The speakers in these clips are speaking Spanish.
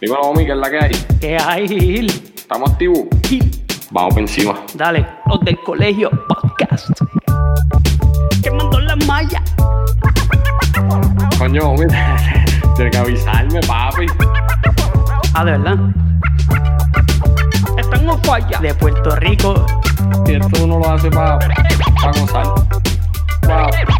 Dímelo, Omi, ¿qué es la que hay? ¿Qué hay, Gil? ¿Estamos activos? Gil, Vamos por encima. Dale, los del colegio podcast. Quemando la malla. Coño, Omi, tienes que avisarme, papi. Ah, de verdad. Están en falla. De Puerto Rico. Y esto uno lo hace para pa gozar.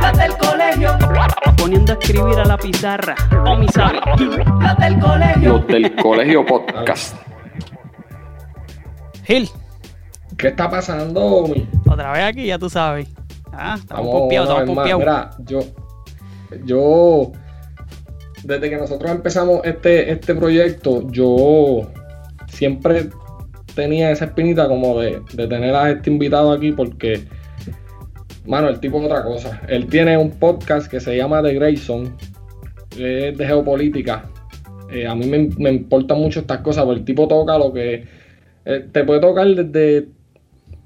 Las del colegio. Poniendo a escribir a la pizarra. O mi sabe. Las del colegio. Los del colegio podcast. Gil, ¿Qué está pasando, Omi? otra vez aquí, ya tú sabes. Ah, estamos pompeados, estamos pompeados. Mira, yo, yo, desde que nosotros empezamos este, este proyecto, yo siempre tenía esa espinita como de, de tener a este invitado aquí porque, mano, el tipo es otra cosa. Él tiene un podcast que se llama The Grayson, es de geopolítica. Eh, a mí me, importan mucho estas cosas, porque el tipo toca lo que... eh, te puede tocar desde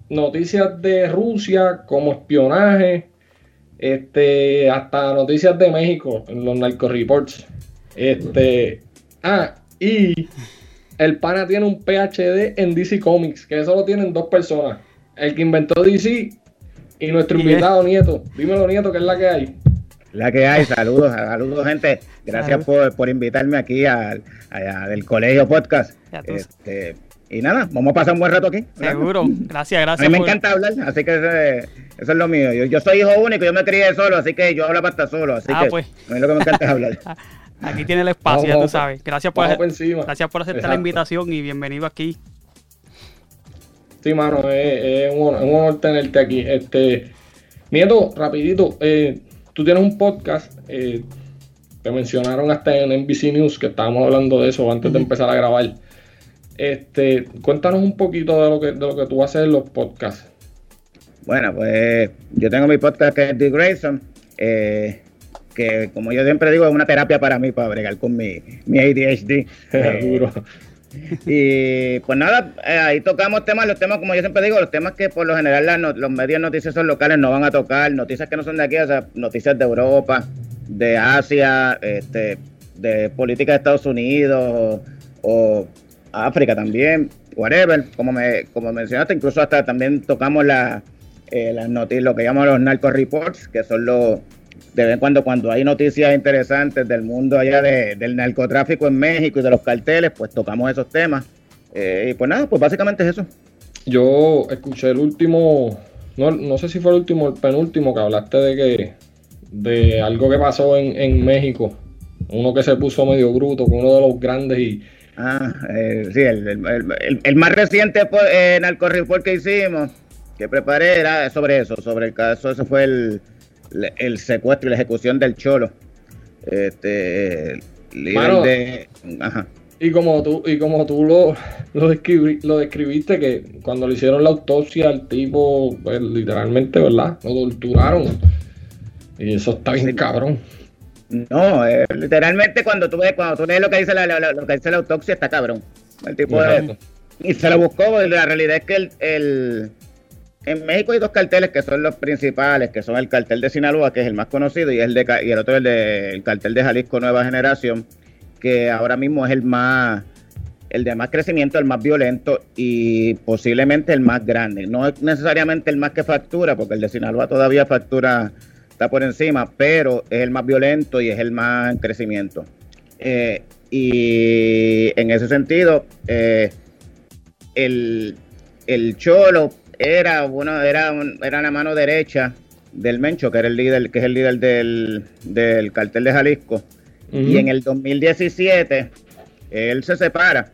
noticias de Rusia como espionaje, este, hasta noticias de México en los narco reports. Este, ah, y el pana tiene un PhD en DC Comics, que eso lo tienen dos personas. El que inventó DC y nuestro Y invitado Nieto. Dímelo, Nieto, que es la que hay. La que hay, saludos, saludos gente. Gracias por, por invitarme aquí al, del colegio podcast. Este, y nada, vamos a pasar un buen rato aquí. ¿verdad? Seguro. Gracias, A gracias. mí me por- encanta hablar, así que ese- eso es lo mío. Yo, yo soy hijo único, yo me crié solo, así que yo hablo hasta solo. Así Ah, que pues. a mí lo que me encanta es hablar. Aquí tiene el espacio, Vamos, ya tú sabes. Gracias por, gracias por aceptar la invitación y bienvenido aquí. Sí, mano, es, es un, honor, es un honor tenerte aquí. Este, Nieto, rapidito, eh, tú tienes un podcast, eh, te mencionaron hasta en NBC News, que estábamos hablando de eso antes de empezar a grabar. Este, cuéntanos un poquito de lo que, de lo que tú haces en los podcasts. Bueno, pues yo tengo mi podcast que es The Grayson, eh, que como yo siempre digo, es una terapia para mí, para bregar con mi, mi ADHD. Duro. Y pues nada, eh, ahí tocamos temas, los temas, como yo siempre digo, los temas que por lo general no- los medios noticiosos locales no van a tocar, noticias que no son de aquí, o sea, noticias de Europa, de Asia, este, de política de Estados Unidos o, o África también, whatever, como me como mencionaste, incluso hasta también tocamos la, eh, las noticias, lo que llamamos los narco reports, que son los de vez en cuando cuando hay noticias interesantes del mundo allá de- del narcotráfico en México y de los carteles, pues tocamos esos temas. Eh, y pues nada, pues básicamente es eso. Yo escuché el último, no, no sé si fue el último, el penúltimo, que hablaste de que de algo que pasó en, en México. Uno que se puso medio bruto con uno de los grandes y Ah, eh, sí, el, el- el- más reciente eh, narco report que hicimos, que preparé, era sobre eso, sobre el caso, eso fue el, el secuestro y la ejecución del Cholo. Este, Mano. de... Ajá. Y como tú, y como tú lo, lo, describi- lo describiste, que cuando le hicieron la autopsia al tipo, pues literalmente, ¿verdad? Lo torturaron. Y eso está bien Sí. cabrón. No, eh, literalmente cuando tú ves, cuando tú lees lo que dice la, lo que dice la autopsia está cabrón. El tipo de- y se lo buscó, y la realidad es que el, el- en México hay dos carteles que son los principales, que son el cartel de Sinaloa, que es el más conocido, y el de y el otro es el, de, el cartel de Jalisco Nueva Generación, que ahora mismo es el más el de más crecimiento, el más violento y posiblemente el más grande. No es necesariamente el más que factura, porque el de Sinaloa todavía factura, está por encima, pero es el más violento y es el más en crecimiento. Eh, y en ese sentido, eh, el, el Cholo era uno, era, un- era la mano derecha del Mencho, que era el líder, que es el líder del, del cartel de Jalisco. Y en el 2017 Él se separa.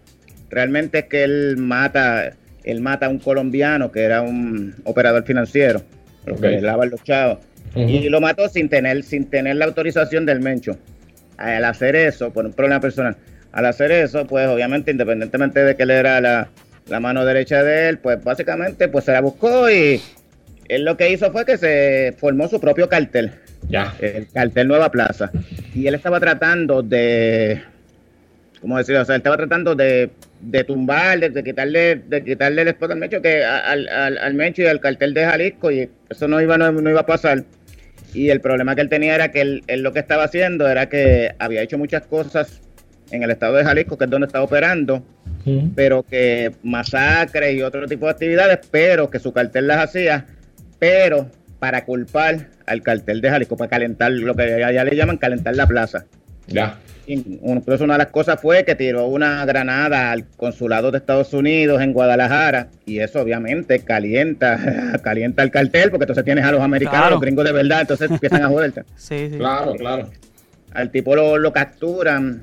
Realmente es que él mata, él mata a un colombiano que era un operador financiero, que lava los chavos. Y lo mató sin tener, sin tener la autorización del Mencho. Al hacer eso, por un problema personal, al hacer eso, pues obviamente, independientemente de que él era la, la mano derecha de él, pues básicamente pues se la buscó y él lo que hizo fue que se formó su propio cartel, Ya. el cartel Nueva Plaza. Y él estaba tratando de, ¿cómo decirlo? O sea, él estaba tratando de, de tumbar, de, de quitarle, de quitarle el spot al Mencho, que al, al, al Mencho y al cartel de Jalisco, y eso no iba, no, no iba a pasar. Y el problema que él tenía era que él, él lo que estaba haciendo era que había hecho muchas cosas en el estado de Jalisco, que es donde estaba operando, Pero que masacres y otro tipo de actividades, pero que su cartel las hacía, pero para culpar al cartel de Jalisco, para calentar, lo que allá le llaman calentar la plaza. Ya. Y Incluso una de las cosas fue que tiró una granada al consulado de Estados Unidos en Guadalajara y eso obviamente calienta, calienta el cartel porque entonces tienes a los americanos, Claro. los gringos de verdad, entonces empiezan a joderte. Sí, sí. Claro, claro. Al tipo lo, lo capturan,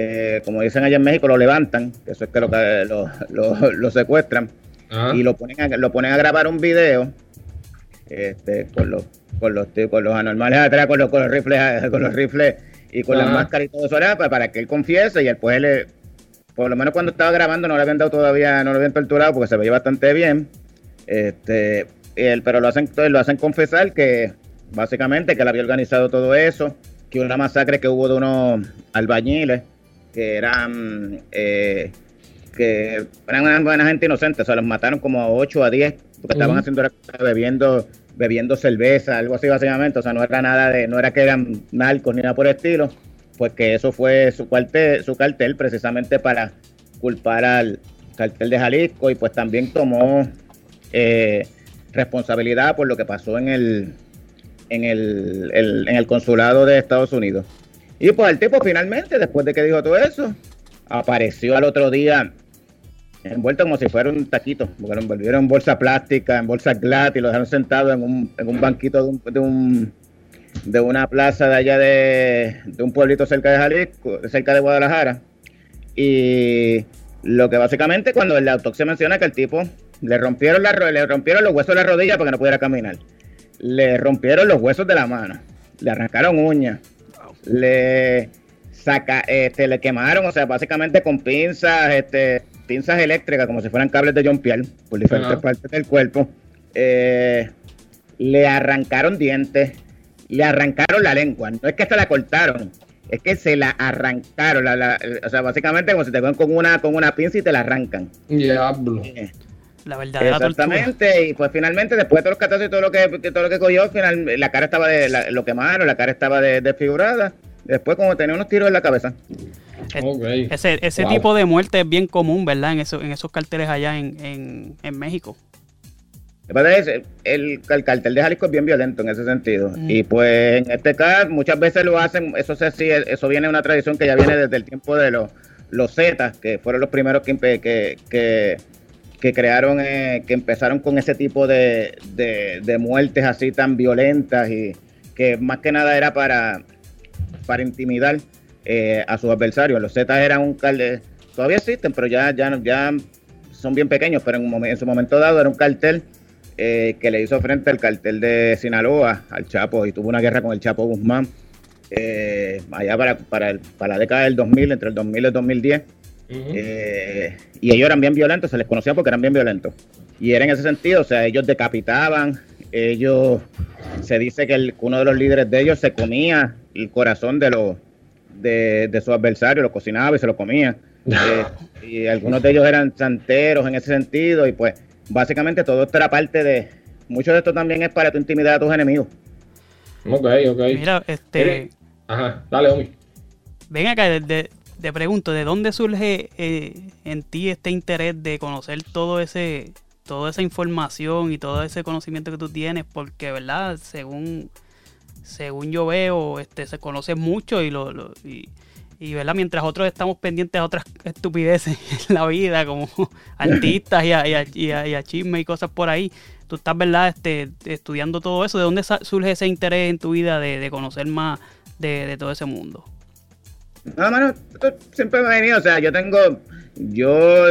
eh, como dicen allá en México, lo levantan, que eso es que lo, lo, lo- lo secuestran Ajá. y lo ponen a, lo ponen a grabar un video este, con los con los con los anormales atrás con los, con los rifles con los rifles y con las Ajá. máscaras y todo eso era para, para que él confiese y después él le- por lo menos cuando estaba grabando no le habían dado todavía no lo habían torturado porque se veía bastante bien este él, pero lo hacen lo hacen confesar que básicamente que él había organizado todo eso que una masacre que hubo de unos albañiles que eran eh, que eran una buena gente inocente, o sea, los mataron como a 8 a 10, porque estaban Ujú. haciendo era- bebiendo bebiendo cerveza, algo así básicamente, o sea, no era nada de, no era que eran narcos ni nada por el estilo, pues que eso fue su cuartel, su cartel precisamente para culpar al cartel de Jalisco y pues también tomó eh, responsabilidad por lo que pasó en el en el, el- en el consulado de Estados Unidos. Y pues el tipo finalmente, después de que dijo todo eso, apareció al otro día envuelto como si fuera un taquito, porque lo envolvieron en bolsa plástica, en bolsa glass y lo dejaron sentado en un, en un banquito de, un, de, un- de una plaza de allá de, de un pueblito cerca de Jalisco, cerca de Guadalajara. Y lo que básicamente cuando en la autopsia menciona que el tipo le rompieron, la, le rompieron los huesos de la rodilla para que no pudiera caminar. Le rompieron los huesos de la mano. Le arrancaron uñas. Le saca, este, le quemaron, o sea, básicamente con pinzas, este, pinzas eléctricas, como si fueran cables de John Pierre, por diferentes partes del cuerpo. Eh, le arrancaron dientes, le arrancaron la lengua. No es que se la cortaron, es que se la arrancaron. la- la- o sea, básicamente como si te cogen con una, con una pinza y te la arrancan. Diablo. Eh, La verdadera tortura. Exactamente, y pues finalmente, después de todos los catazos y todo lo que, que todo lo que cogió, final, la cara estaba de, la- lo quemaron, la cara estaba de- desfigurada. Después como tenía unos tiros en la cabeza. Ese, ese Wow. tipo de muerte es bien común, ¿verdad? En, eso, en esos carteles allá en, en, en México. Es, el, el cartel de Jalisco es bien violento en ese sentido. Mm. Y pues en este caso muchas veces lo hacen, eso se sí, eso viene de una tradición que ya viene desde el tiempo de los, los Zetas, que fueron los primeros que, empe- que, que, que crearon, eh, que empezaron con ese tipo de, de, muertes así tan violentas y que más que nada era para, para intimidar eh, a sus adversarios. Los Zetas eran un cartel, todavía existen, pero ya, ya, ya son bien pequeños, pero en, en su momento dado era un cartel eh, que le hizo frente al cartel de Sinaloa, al Chapo, y tuvo una guerra con el Chapo Guzmán, eh, allá para, para, el- para la década del 2000, entre el 2000 y el 2010. Eh, y ellos eran bien violentos, se les conocía porque eran bien violentos. Y era en ese sentido, o sea, ellos decapitaban, ellos, se dice que el- uno de los líderes de ellos se comía el corazón de los de, de sus adversarios, lo cocinaba y se lo comía. Eh, y algunos de ellos eran santeros en ese sentido, y pues básicamente todo esto era parte de, mucho de esto también es para tu intimidad a tus enemigos. Ok, ok. Mira, este, Mire. Ajá, dale, Omi. ven acá, de, de- te pregunto, ¿de dónde surge eh, en ti este interés de conocer todo ese, toda esa información y todo ese conocimiento que tú tienes? Porque, ¿verdad? Según, según yo veo, este, se conoce mucho y lo, lo- y, y, ¿verdad? Mientras otros estamos pendientes a otras estupideces en la vida, como artistas y a, y a, y a- y a chismes y cosas por ahí, tú estás, ¿verdad? Este, estudiando todo eso. ¿De dónde surge ese interés en tu vida de, de conocer más de, de todo ese mundo? No, mano, esto siempre me ha venido, o sea, yo tengo, yo,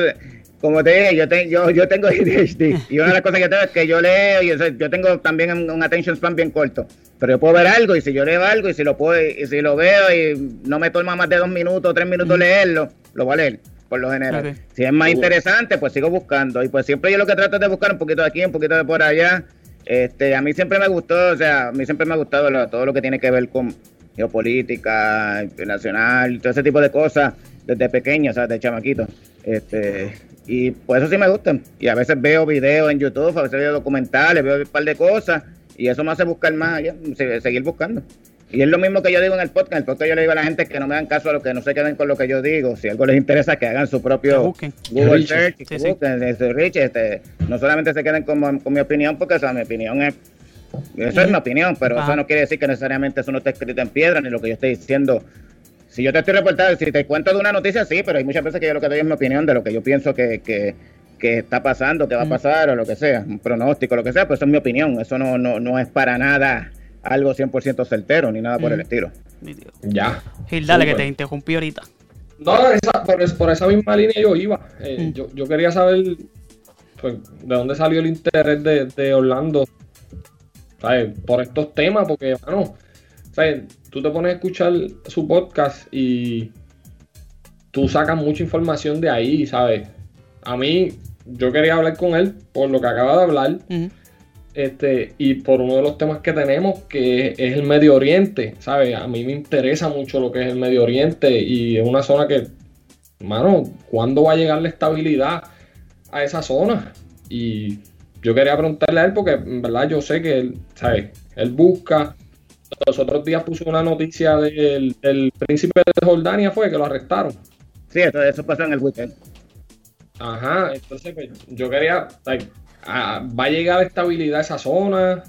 como te dije, yo, te- yo, yo tengo ADHD y una de las cosas que tengo es que yo leo y o sea, yo tengo también un un attention span bien corto, pero yo puedo ver algo y si yo leo algo y si lo puedo, y si lo veo y no me toma más de dos minutos o tres minutos leerlo, lo voy a leer, por lo general. Si es más interesante, pues sigo buscando y pues siempre yo lo que trato es de buscar un poquito de aquí, un poquito de por allá. Este, a mí siempre me gustó, o sea, a mí siempre me ha gustado lo- todo lo que tiene que ver con geopolítica, internacional, todo ese tipo de cosas desde pequeño, o sea, de chamaquito. Este, y por eso sí me gustan. Y a veces veo videos en YouTube, a veces veo documentales, veo un par de cosas, y eso me hace buscar más allá, se- seguir buscando. Y es lo mismo que yo digo en el podcast. En el podcast yo le digo a la gente que no me hagan caso a lo que no se queden con lo que yo digo. Si algo les interesa, que hagan su propio. Google. Search, Sí, sí. busquen, este, este, no solamente se queden con, con mi opinión, porque o sea, mi opinión es eso es mi opinión, pero eso no quiere decir que necesariamente eso no está escrito en piedra, ni lo que yo estoy diciendo. Si yo te estoy reportando, si te cuento de una noticia, sí, pero hay muchas veces que yo lo que doy es mi opinión de lo que yo pienso que, que, que está pasando, que va a Ujú. pasar, o lo que sea, un pronóstico, lo que sea, pues eso es mi opinión. Eso no, no, no es para nada algo 100% certero, ni nada por el Ujú. estilo. Ya. Gil, dale que te interrumpí ahorita. No, esa- por, por esa misma línea yo iba. Eh, Mm. yo, yo quería saber pues, de dónde salió el interés de, de Orlando ¿sabes? por estos temas, porque, bueno, ¿sabes? tú te pones a escuchar su podcast y tú sacas mucha información de ahí, ¿sabes? A mí, yo quería hablar con él por lo que acaba de hablar este, y por uno de los temas que tenemos, que es el Medio Oriente, ¿sabes? A mí me interesa mucho lo que es el Medio Oriente y es una zona que, mano, ¿cuándo va a llegar la estabilidad a esa zona? Y yo quería preguntarle a él porque, en verdad, yo sé que él, ¿sabes? Él busca. Los otros días puso una noticia del, del príncipe de Jordania, fue que lo arrestaron. Sí, eso, eso pasó en el weekend. Ajá, entonces pues, yo quería, like, ¿va a llegar estabilidad a esa zona?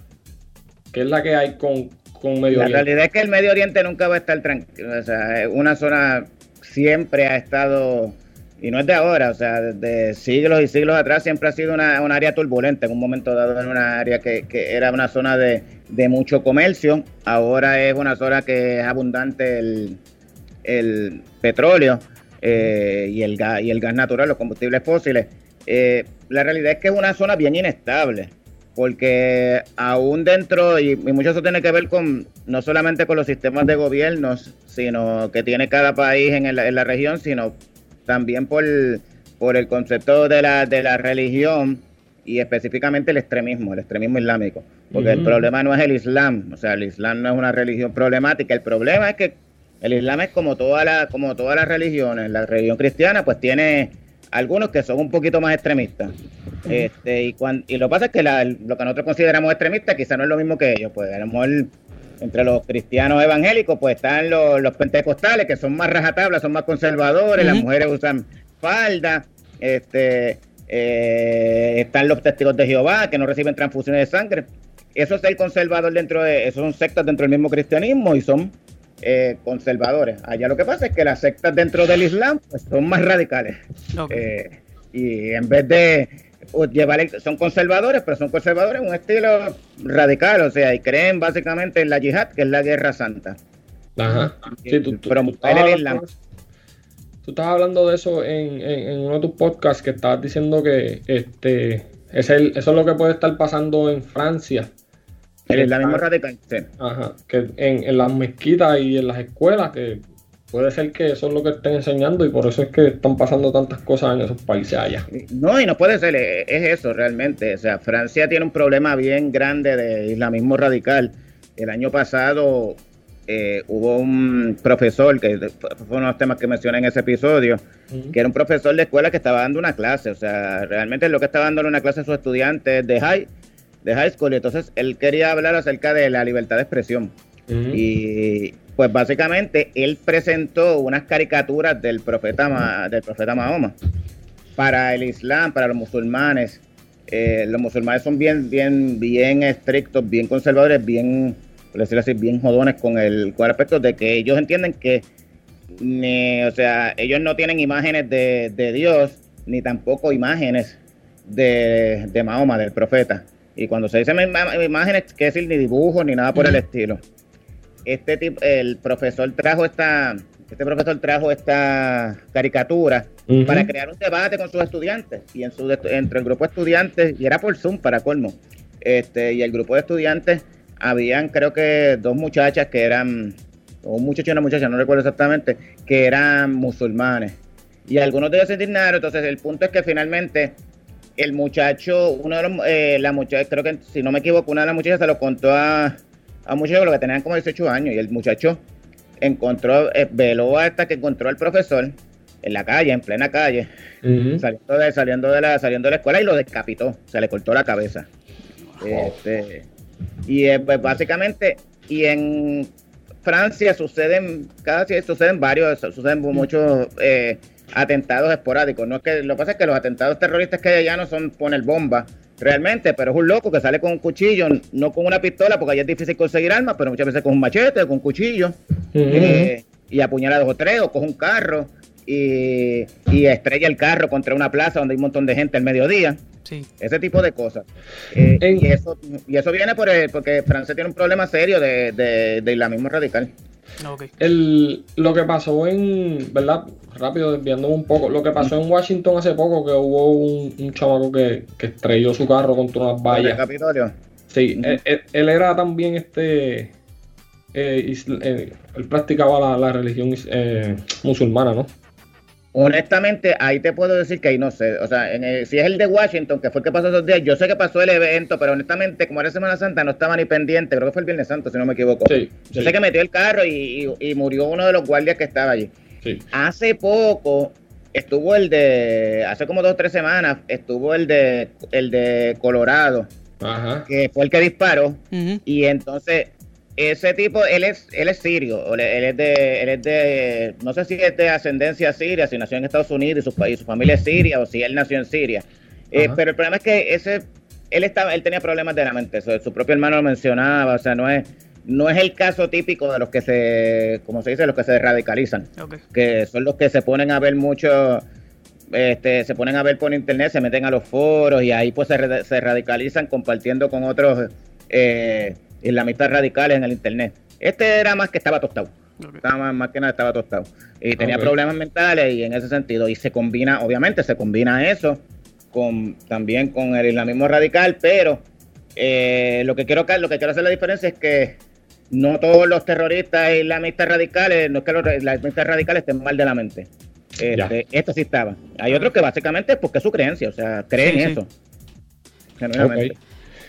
¿Qué es la que hay con, con Medio La Oriente? realidad es que el Medio Oriente nunca va a estar tranquilo. O sea, una zona siempre ha estado, y no es de ahora, o sea, desde siglos y siglos atrás siempre ha sido una, un área turbulenta. En un momento dado era una área que, era una zona de, mucho comercio. Ahora es una zona que es abundante el, petróleo eh, y, el gas, y el gas natural, los combustibles fósiles. Eh, la realidad es que es una zona bien inestable porque aún dentro, y, y mucho eso tiene que ver con no solamente con los sistemas de gobiernos, sino que tiene cada país en, el- en la región, sino también por, por el concepto de la, de la religión y específicamente el extremismo, el extremismo islámico. Porque el problema no es el Islam, o sea, el Islam no es una religión problemática, el problema es que el Islam es como, toda la, como todas las religiones, la religión cristiana pues tiene algunos que son un poquito más extremistas. Este, y, cuan- y lo que pasa es que la- lo que nosotros consideramos extremistas quizá no es lo mismo que ellos. Pues a lo mejor entre los cristianos evangélicos pues están los, los pentecostales que son más rajatablas, son más conservadores, las mujeres usan falda, este, eh, están los testigos de Jehová que no reciben transfusiones de sangre. Eso es el conservador dentro de, esos son sectas dentro del mismo cristianismo y son eh, conservadores. Allá lo que pasa es que las sectas dentro del Islam pues, son más radicales. Eh, y en vez de o, llevar el- son conservadores, pero son conservadores en un estilo radical, o sea, y creen básicamente en la yihad, que es la guerra santa. Ajá. Sí, tú, tú- Pero tú estabas el hablando, tú estabas hablando de eso en, en- en uno de tus podcasts que estabas diciendo que este es el, eso es lo que puede estar pasando en Francia. El islamismo radical, sí. Ajá, que en, en las mezquitas y en las escuelas, que puede ser que eso es lo que estén enseñando y por eso es que están pasando tantas cosas en esos países allá. No, y no puede ser, eh, es eso realmente. O sea, Francia tiene un problema bien grande de islamismo radical. El año pasado eh, hubo un profesor, que fue uno de los temas que mencioné en ese episodio, que era un profesor de escuela que estaba dando una clase. O sea, realmente lo que estaba dando una clase a sus estudiantes de high, de high school. Y entonces él quería hablar acerca de la libertad de expresión. Ujú. Y pues básicamente él presentó unas caricaturas del profeta, Ma- del profeta Mahoma para el Islam, para los musulmanes. Eh, los musulmanes son bien, bien, bien estrictos, bien conservadores, bien, por decirlo así, bien jodones con el, con el aspecto de que ellos entienden que, ni- o sea, ellos no tienen imágenes de, de Dios, ni tampoco imágenes de, de Mahoma, del profeta. Y cuando se dicen imágenes, que decir ni dibujos ni nada por el estilo. Este tipo, el profesor trajo esta, este profesor trajo esta caricatura para crear un debate con sus estudiantes. Y en su entre el grupo de estudiantes y era por Zoom para colmo este y el grupo de estudiantes habían creo que dos muchachas que eran o un muchacho y una muchacha no recuerdo exactamente que eran musulmanes. Y algunos de ellos se indignaron. Entonces el punto es que finalmente el muchacho uno de los eh, la muchacha creo que si no me equivoco una de las muchachas se lo contó a a un muchacho que tenían como 18 años y el muchacho encontró, eh, veló hasta que encontró al profesor en la calle, en plena calle, saliendo de, saliendo de la, saliendo de la escuela y lo decapitó, se le cortó la cabeza. Este, y eh, pues básicamente, y en Francia suceden, cada día suceden varios, suceden muchos eh, atentados esporádicos. No es que, lo que pasa es que los atentados terroristas que hay allá no son poner bomba realmente, pero es un loco que sale con un cuchillo, no con una pistola, porque allá es difícil conseguir armas, pero muchas veces con un machete, con un cuchillo, eh, y apuñala a dos o tres, o coge un carro y, y estrella el carro contra una plaza donde hay un montón de gente al mediodía. Sí. Ese tipo de cosas. Eh, y, eso, y eso viene por el- porque Francia tiene un problema serio de, de, de islamismo radical. Ok. El, lo que pasó en, ¿verdad? Rápido desviándome un poco, lo que pasó en Washington hace poco, que hubo un, un chamaco que, que estrelló su carro contra unas ¿El vallas. Capitolio? Sí, él, él- él era también este, eh, eh, él practicaba la, la religión eh, musulmana, ¿no? Honestamente, ahí te puedo decir que ahí no sé. O sea, en el- si es el de Washington, que fue el que pasó esos días, yo sé que pasó el evento, pero honestamente, como era Semana Santa, no estaba ni pendiente. Creo que fue el Viernes Santo, si no me equivoco. Sí, Yo sí, sé que metió el carro y, y- y murió uno de los guardias que estaba allí. sí. Hace poco estuvo el de, hace como dos o tres semanas, estuvo el de, el de Colorado, Ajá. que fue el que disparó. Y entonces, ese tipo, él es, él es sirio, él es de, él es de, no sé si es de ascendencia siria, si nació en Estados Unidos y su país, su familia es siria, o si él nació en Siria. Eh, pero el problema es que ese, él estaba, él tenía problemas de la mente, eso, su propio hermano lo mencionaba, o sea, no es, no es el caso típico de los que se, como se dice, los que se radicalizan que son los que se ponen a ver mucho, este, se ponen a ver por internet, se meten a los foros y ahí pues se, se radicalizan compartiendo con otros eh, islamistas radicales en el internet. Este era más que estaba tostado, estaba más, más que nada estaba tostado y tenía problemas mentales y en ese sentido y se combina, obviamente se combina eso con también con el islamismo radical, pero eh, lo que quiero lo que quiero hacer la diferencia es que no todos los terroristas islamistas radicales, no es que los islamistas radicales estén mal de la mente. Este, esto sí estaba. Hay otros que básicamente es porque es su creencia, o sea, creen Sí, sí. eso. Genuinamente.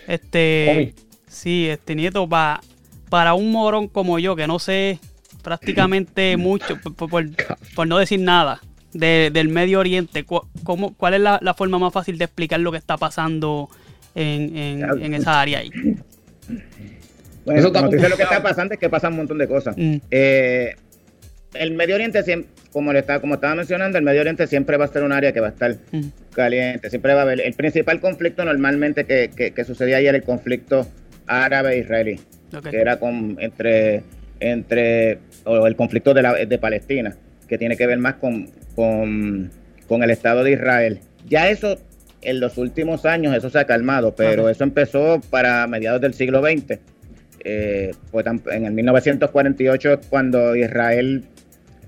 Este. Omi. Sí, este nieto, pa- para un morón como yo, que no sé prácticamente mucho, por, por- por no decir nada, de- del Medio Oriente, cu- cómo- ¿cuál es la, la forma más fácil de explicar lo que está pasando en, en- en esa área ahí? Bueno, Eso como lo que está pasando es que pasan un montón de cosas. Mm, Eh, el Medio Oriente siempre, como le estaba, como estaba mencionando, el Medio Oriente siempre va a ser un área que va a estar mm, caliente, siempre va a haber. El principal conflicto normalmente que, que, que sucedía ahí era el conflicto árabe-israelí. ok. que era con, entre, entre o el conflicto de, la, de Palestina, que tiene que ver más con, con, con el Estado de Israel. Ya eso, en los últimos años, eso se ha calmado, pero eso empezó para mediados del siglo XX. Eh, pues tam- en el 1948 es cuando Israel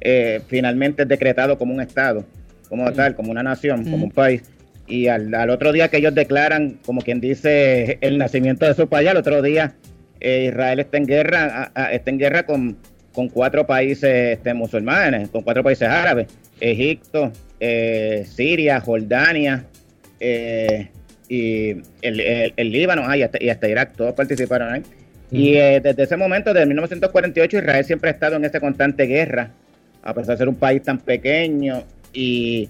eh, finalmente es decretado como un Estado, como tal, como una nación, como un país. Y al, al otro día que ellos declaran, como quien dice, el nacimiento de su país, al otro día eh, Israel está en guerra, a- a- está en guerra con, con cuatro países este, musulmanes, con cuatro países árabes, Egipto, eh, Siria, Jordania eh, y el, el- el Líbano, ah, y, hasta, y hasta Irak, todos participaron ahí. Y desde ese momento, desde 1948, Israel siempre ha estado en esta constante guerra, a pesar de ser un país tan pequeño y,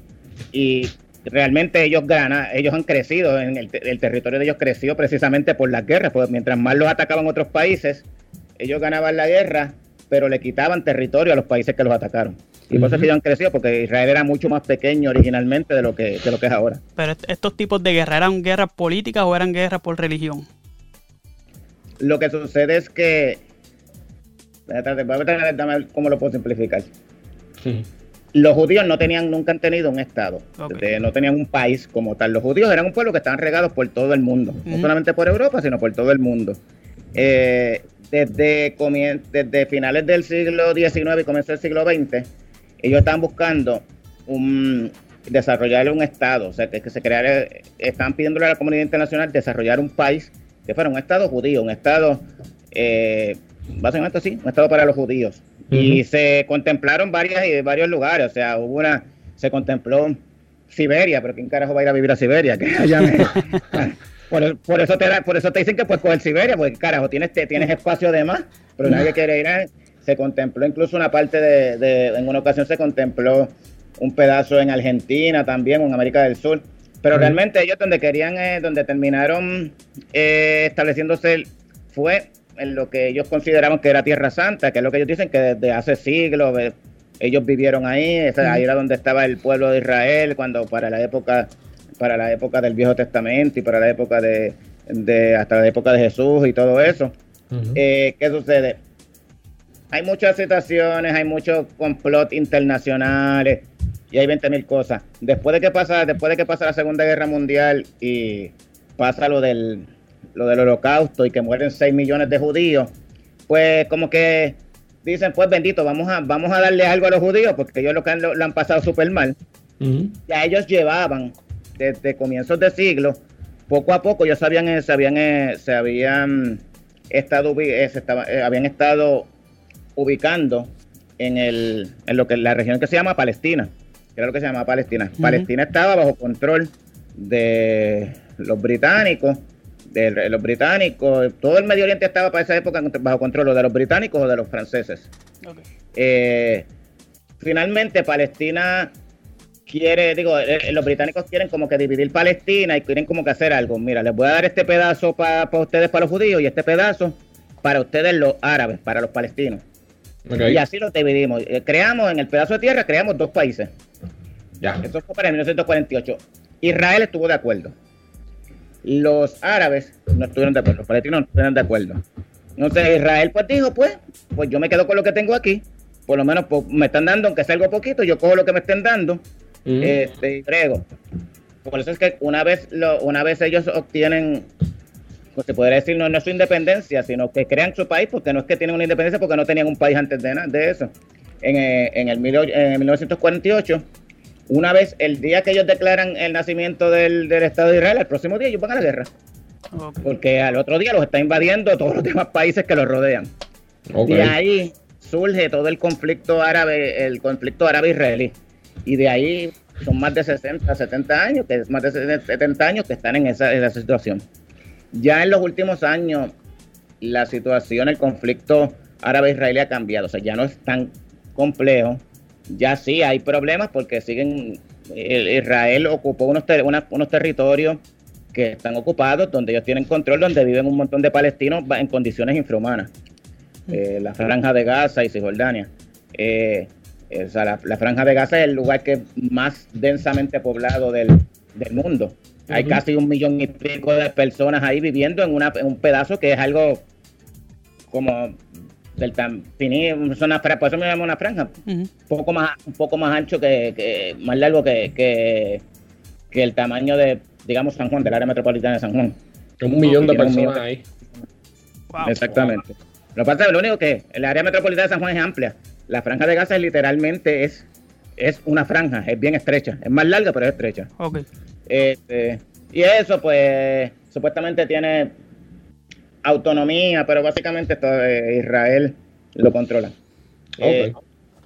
y realmente ellos ganan, ellos han crecido, en el, el territorio de ellos creció precisamente por las guerras, porque mientras más los atacaban otros países, ellos ganaban la guerra, pero le quitaban territorio a los países que los atacaron. Y por eso ellos han crecido, porque Israel era mucho más pequeño originalmente de lo que, de lo que es ahora. Pero est- estos tipos de guerra, ¿eran guerras políticas o eran guerras por religión? Lo que sucede es que, voy a tratar de ver cómo lo puedo simplificar. Sí. Los judíos no tenían, nunca han tenido un estado, de- no tenían un país como tal. Los judíos eran un pueblo que estaban regados por todo el mundo, no solamente por Europa, sino por todo el mundo. Eh, desde, desde finales del siglo XIX y comienzo del siglo XX, ellos estaban buscando un, desarrollar un Estado, o sea, que, se creara, estaban pidiéndole a la comunidad internacional desarrollar un país que fuera un Estado judío, un Estado, eh, básicamente sí, un Estado para los judíos. Y se contemplaron varias, varios lugares, o sea, hubo una, se contempló Siberia, pero ¿quién carajo va a ir a vivir a Siberia? por, eso te por eso te dicen que puedes coger Siberia, porque carajo, tienes, tienes espacio de más, pero nadie quiere ir a, se contempló incluso una parte de, en una ocasión se contempló un pedazo en Argentina también, en América del Sur. Pero realmente ellos donde querían, eh, donde terminaron eh, estableciéndose fue en lo que ellos consideraban que era Tierra Santa, que es lo que ellos dicen que desde hace siglos eh, ellos vivieron ahí, ahí era donde estaba el pueblo de Israel cuando para la época para la época del Viejo Testamento y para la época de, hasta la época de Jesús y todo eso. ¿Qué sucede? Hay muchas situaciones, hay muchos complot internacionales y hay 20.000 cosas. Después de que pasa, después de que pasa la Segunda Guerra Mundial y pasa lo del lo del holocausto y que mueren 6 millones de judíos, pues como que dicen, pues bendito, vamos a, vamos a darle algo a los judíos, porque ellos lo, han, lo, han pasado súper mal. Ya ellos llevaban desde comienzos de siglo, poco a poco, ellos habían, eh, se habían, eh, se habían estado, eh, estaba, habían estado ubicando en, el, en lo que la región que se llama Palestina, que era lo que se llama Palestina. Palestina estaba bajo control de los británicos de los británicos, todo el Medio Oriente estaba para esa época bajo control de los británicos o de los franceses. Eh, finalmente Palestina quiere, digo, eh, eh, los británicos quieren como que dividir Palestina y quieren como que hacer algo. Mira, les voy a dar este pedazo para ustedes, para los judíos, y este pedazo para ustedes los árabes, para los palestinos. Y así lo dividimos. creamos en el pedazo de tierra, creamos dos países. Ya. Eso fue para 1948. Israel estuvo de acuerdo los árabes no estuvieron de acuerdo, los palestinos no estuvieron de acuerdo. Entonces Israel pues dijo, pues, pues yo me quedo con lo que tengo aquí, por lo menos pues, me están dando, aunque sea algo poquito, yo cojo lo que me estén dando este, y traigo. Por eso es que una vez, lo, una vez ellos obtienen, pues se podría decir, no, no su independencia, sino que crean su país, porque no es que tienen una independencia, porque no tenían un país antes de, de eso. En, eh, en, el, en 1948 una vez, el día que ellos declaran el nacimiento del, Estado de Israel, el próximo día ellos van a la guerra. Porque al otro día los está invadiendo todos los demás países que los rodean. Y ahí surge todo el conflicto árabe, el conflicto árabe-israelí. Y de ahí son más de 60, 70 años, que es más de 70 años que están en esa, esa situación. Ya en los últimos años, la situación, el conflicto árabe-israelí ha cambiado. O sea, ya no es tan complejo ya sí hay problemas porque siguen, Israel ocupó unos, unos territorios que están ocupados, donde ellos tienen control, donde viven un montón de palestinos en condiciones infrahumanas. Eh, la franja de Gaza y Cisjordania. Eh, la, franja de Gaza es el lugar que más densamente poblado del, mundo. Hay casi un millón y pico de personas ahí viviendo en, una, en un pedazo que es algo como del tan una, por eso me llama una franja, un poco más, un poco más ancho que, más largo que, que, el tamaño de, digamos, San Juan, del área metropolitana de San Juan. Un millón de personas ahí. Exactamente. Lo, pasa, lo único que el área metropolitana de San Juan es amplia. La franja de Gaza literalmente es, es una franja, es bien estrecha. Es más larga, pero es estrecha. Este, y eso, pues, supuestamente tiene autonomía, pero básicamente todo, eh, Israel lo controla. Eh,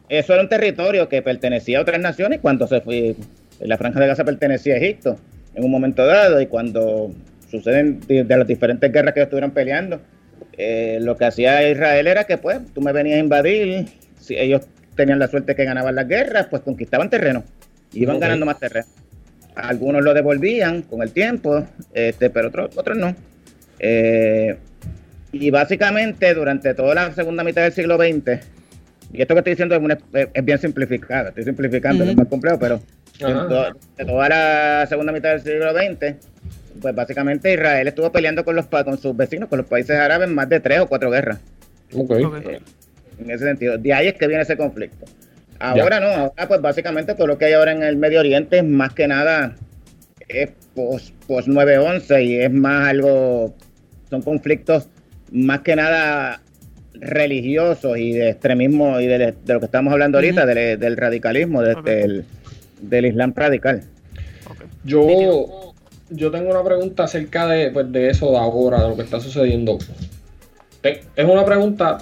eso era un territorio que pertenecía a otras naciones cuando se fue, la franja de Gaza pertenecía a Egipto en un momento dado y cuando suceden de, las diferentes guerras que estuvieron peleando, eh, lo que hacía Israel era que pues tú me venías a invadir, si ellos tenían la suerte que ganaban las guerras, pues conquistaban terreno, iban ganando más terreno. Algunos lo devolvían con el tiempo, este, pero otros, otros no. Eh, y básicamente durante toda la segunda mitad del siglo XX, y esto que estoy diciendo es, bien simplificado, estoy simplificando, es más complejo, pero en toda la segunda mitad del siglo XX, pues básicamente Israel estuvo peleando con los con sus vecinos, con los países árabes, más de tres o cuatro guerras. Eh, en ese sentido, de ahí es que viene ese conflicto. Ahora no, ahora pues básicamente todo lo que hay ahora en el Medio Oriente es más que nada es post, post 9-11 y es más algo, son conflictos más que nada religiosos y de extremismo y de, lo que estamos hablando ahorita, del, radicalismo, del, Islam radical. Yo, yo tengo una pregunta acerca de, pues, de eso de ahora, de lo que está sucediendo. Es una pregunta,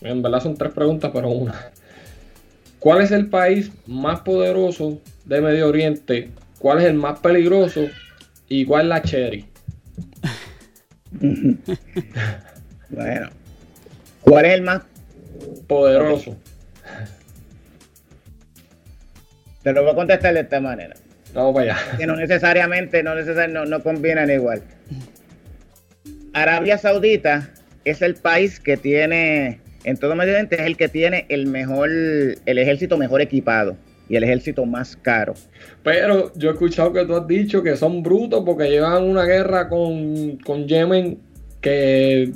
en verdad son tres preguntas, pero una. ¿Cuál es el país más poderoso de Medio Oriente? ¿Cuál es el más peligroso? ¿Y cuál es la cherry? bueno, ¿cuál es el más poderoso? Te lo voy a contestar de esta manera. Vamos para allá. Que no necesariamente, no, necesariamente, no, combinan igual. Arabia Saudita es el país que tiene, en todo Medio Oriente, es el que tiene el mejor, el ejército mejor equipado y el ejército más caro. Pero yo he escuchado que tú has dicho que son brutos porque llevan una guerra con, con Yemen que,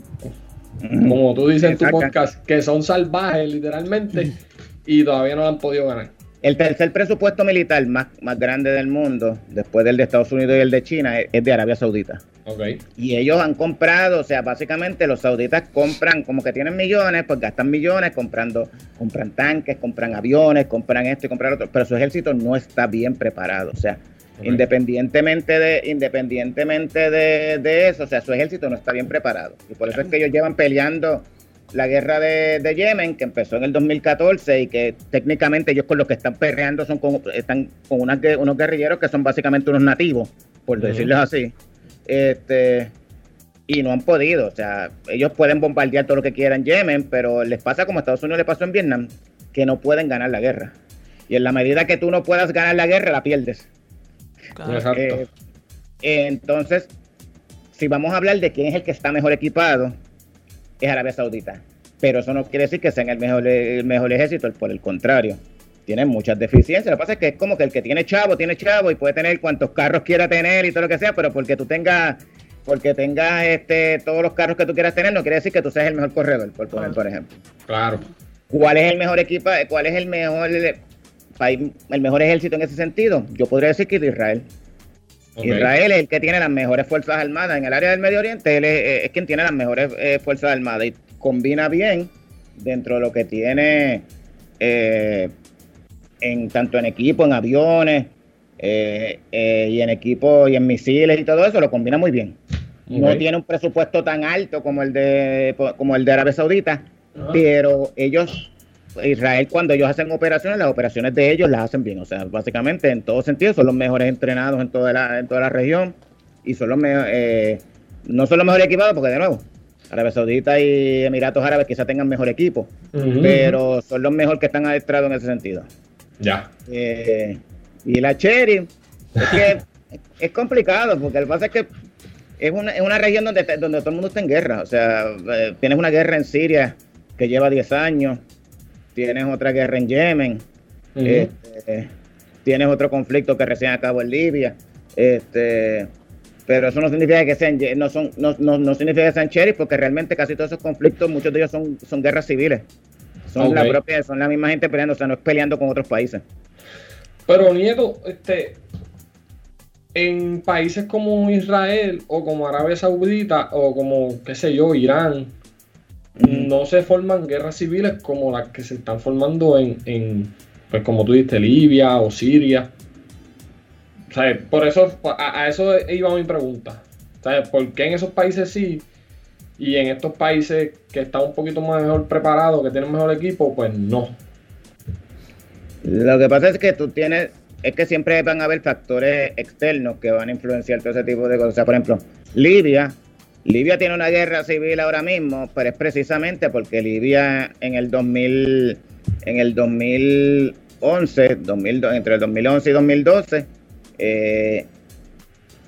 como tú dices en tu podcast, que son salvajes literalmente y todavía no lo han podido ganar. El tercer presupuesto militar más, más grande del mundo, después del de Estados Unidos y el de China, es, de Arabia Saudita. Okay. Y ellos han comprado, o sea, básicamente los sauditas compran, como que tienen millones, pues gastan millones comprando, compran tanques, compran aviones, compran esto y compran otro, pero su ejército no está bien preparado, o sea, independientemente de, independientemente de, de, eso, o sea, su ejército no está bien preparado. Y por eso es que ellos llevan peleando la guerra de, Yemen, que empezó en el 2014 y que técnicamente ellos con los que están perreando son con, están con unos guerrilleros que son básicamente unos nativos, por decirlo así. Este, y no han podido, o sea, ellos pueden bombardear todo lo que quieran Yemen, pero les pasa como a Estados Unidos le pasó en Vietnam, que no pueden ganar la guerra. Y en la medida que tú no puedas ganar la guerra, la pierdes. Exacto. Eh, entonces, si vamos a hablar de quién es el que está mejor equipado, es Arabia Saudita. Pero eso no quiere decir que sean el mejor, el mejor ejército, por el contrario. Tienen muchas deficiencias. Lo que pasa es que es como que el que tiene chavo, tiene chavo y puede tener cuantos carros quiera tener y todo lo que sea, pero porque tú tengas porque tengas este, todos los carros que tú quieras tener, no quiere decir que tú seas el mejor corredor, por poner, por ejemplo. Claro. ¿Cuál es el mejor equipo? ¿Cuál es el mejor país, el mejor ejército en ese sentido? Yo podría decir que de Israel. Israel es el que tiene las mejores fuerzas armadas. En el área del Medio Oriente, él es, quien tiene las mejores eh, fuerzas armadas y combina bien dentro de lo que tiene eh, en tanto en equipo, en aviones eh, y en equipo y en misiles y todo eso, lo combina muy bien. No tiene un presupuesto tan alto como el de como el de Arabia Saudita, pero ellos Israel cuando ellos hacen operaciones, las operaciones de ellos las hacen bien. O sea, básicamente en todo sentido son los mejores entrenados en toda la, en toda la región y son los mejores, eh, no son los mejores equipados porque de nuevo, Arabia Saudita y Emiratos Árabes quizás tengan mejor equipo, pero son los mejores que están adestrados en ese sentido. Ya. Eh, y la Cherry, es que es complicado porque el pasa es que es una, es una región donde, donde todo el mundo está en guerra. O sea, eh, tienes una guerra en Siria que lleva 10 años tienes otra guerra en Yemen, este, tienes otro conflicto que recién acabó en Libia, este, pero eso no significa que sean no son no, no, significa que sean cherries porque realmente casi todos esos conflictos muchos de ellos son, son guerras civiles. Son la propia son la misma gente peleando o sea no es peleando con otros países. Pero Nieto este en países como Israel o como Arabia Saudita o como qué sé yo Irán no se forman guerras civiles como las que se están formando en, pues como tú dijiste, Libia o Siria. Por eso, a, eso iba mi pregunta. ¿Sabes? ¿Por qué en esos países sí y en estos países que están un poquito mejor preparados, que tienen mejor equipo, pues no? Lo que pasa es que tú tienes, es que siempre van a haber factores externos que van a influenciar todo ese tipo de cosas. por ejemplo, Libia Libia tiene una guerra civil ahora mismo, pero es precisamente porque Libia en el 2000, en el 2011, 2000, entre el 2011 y 2012, eh,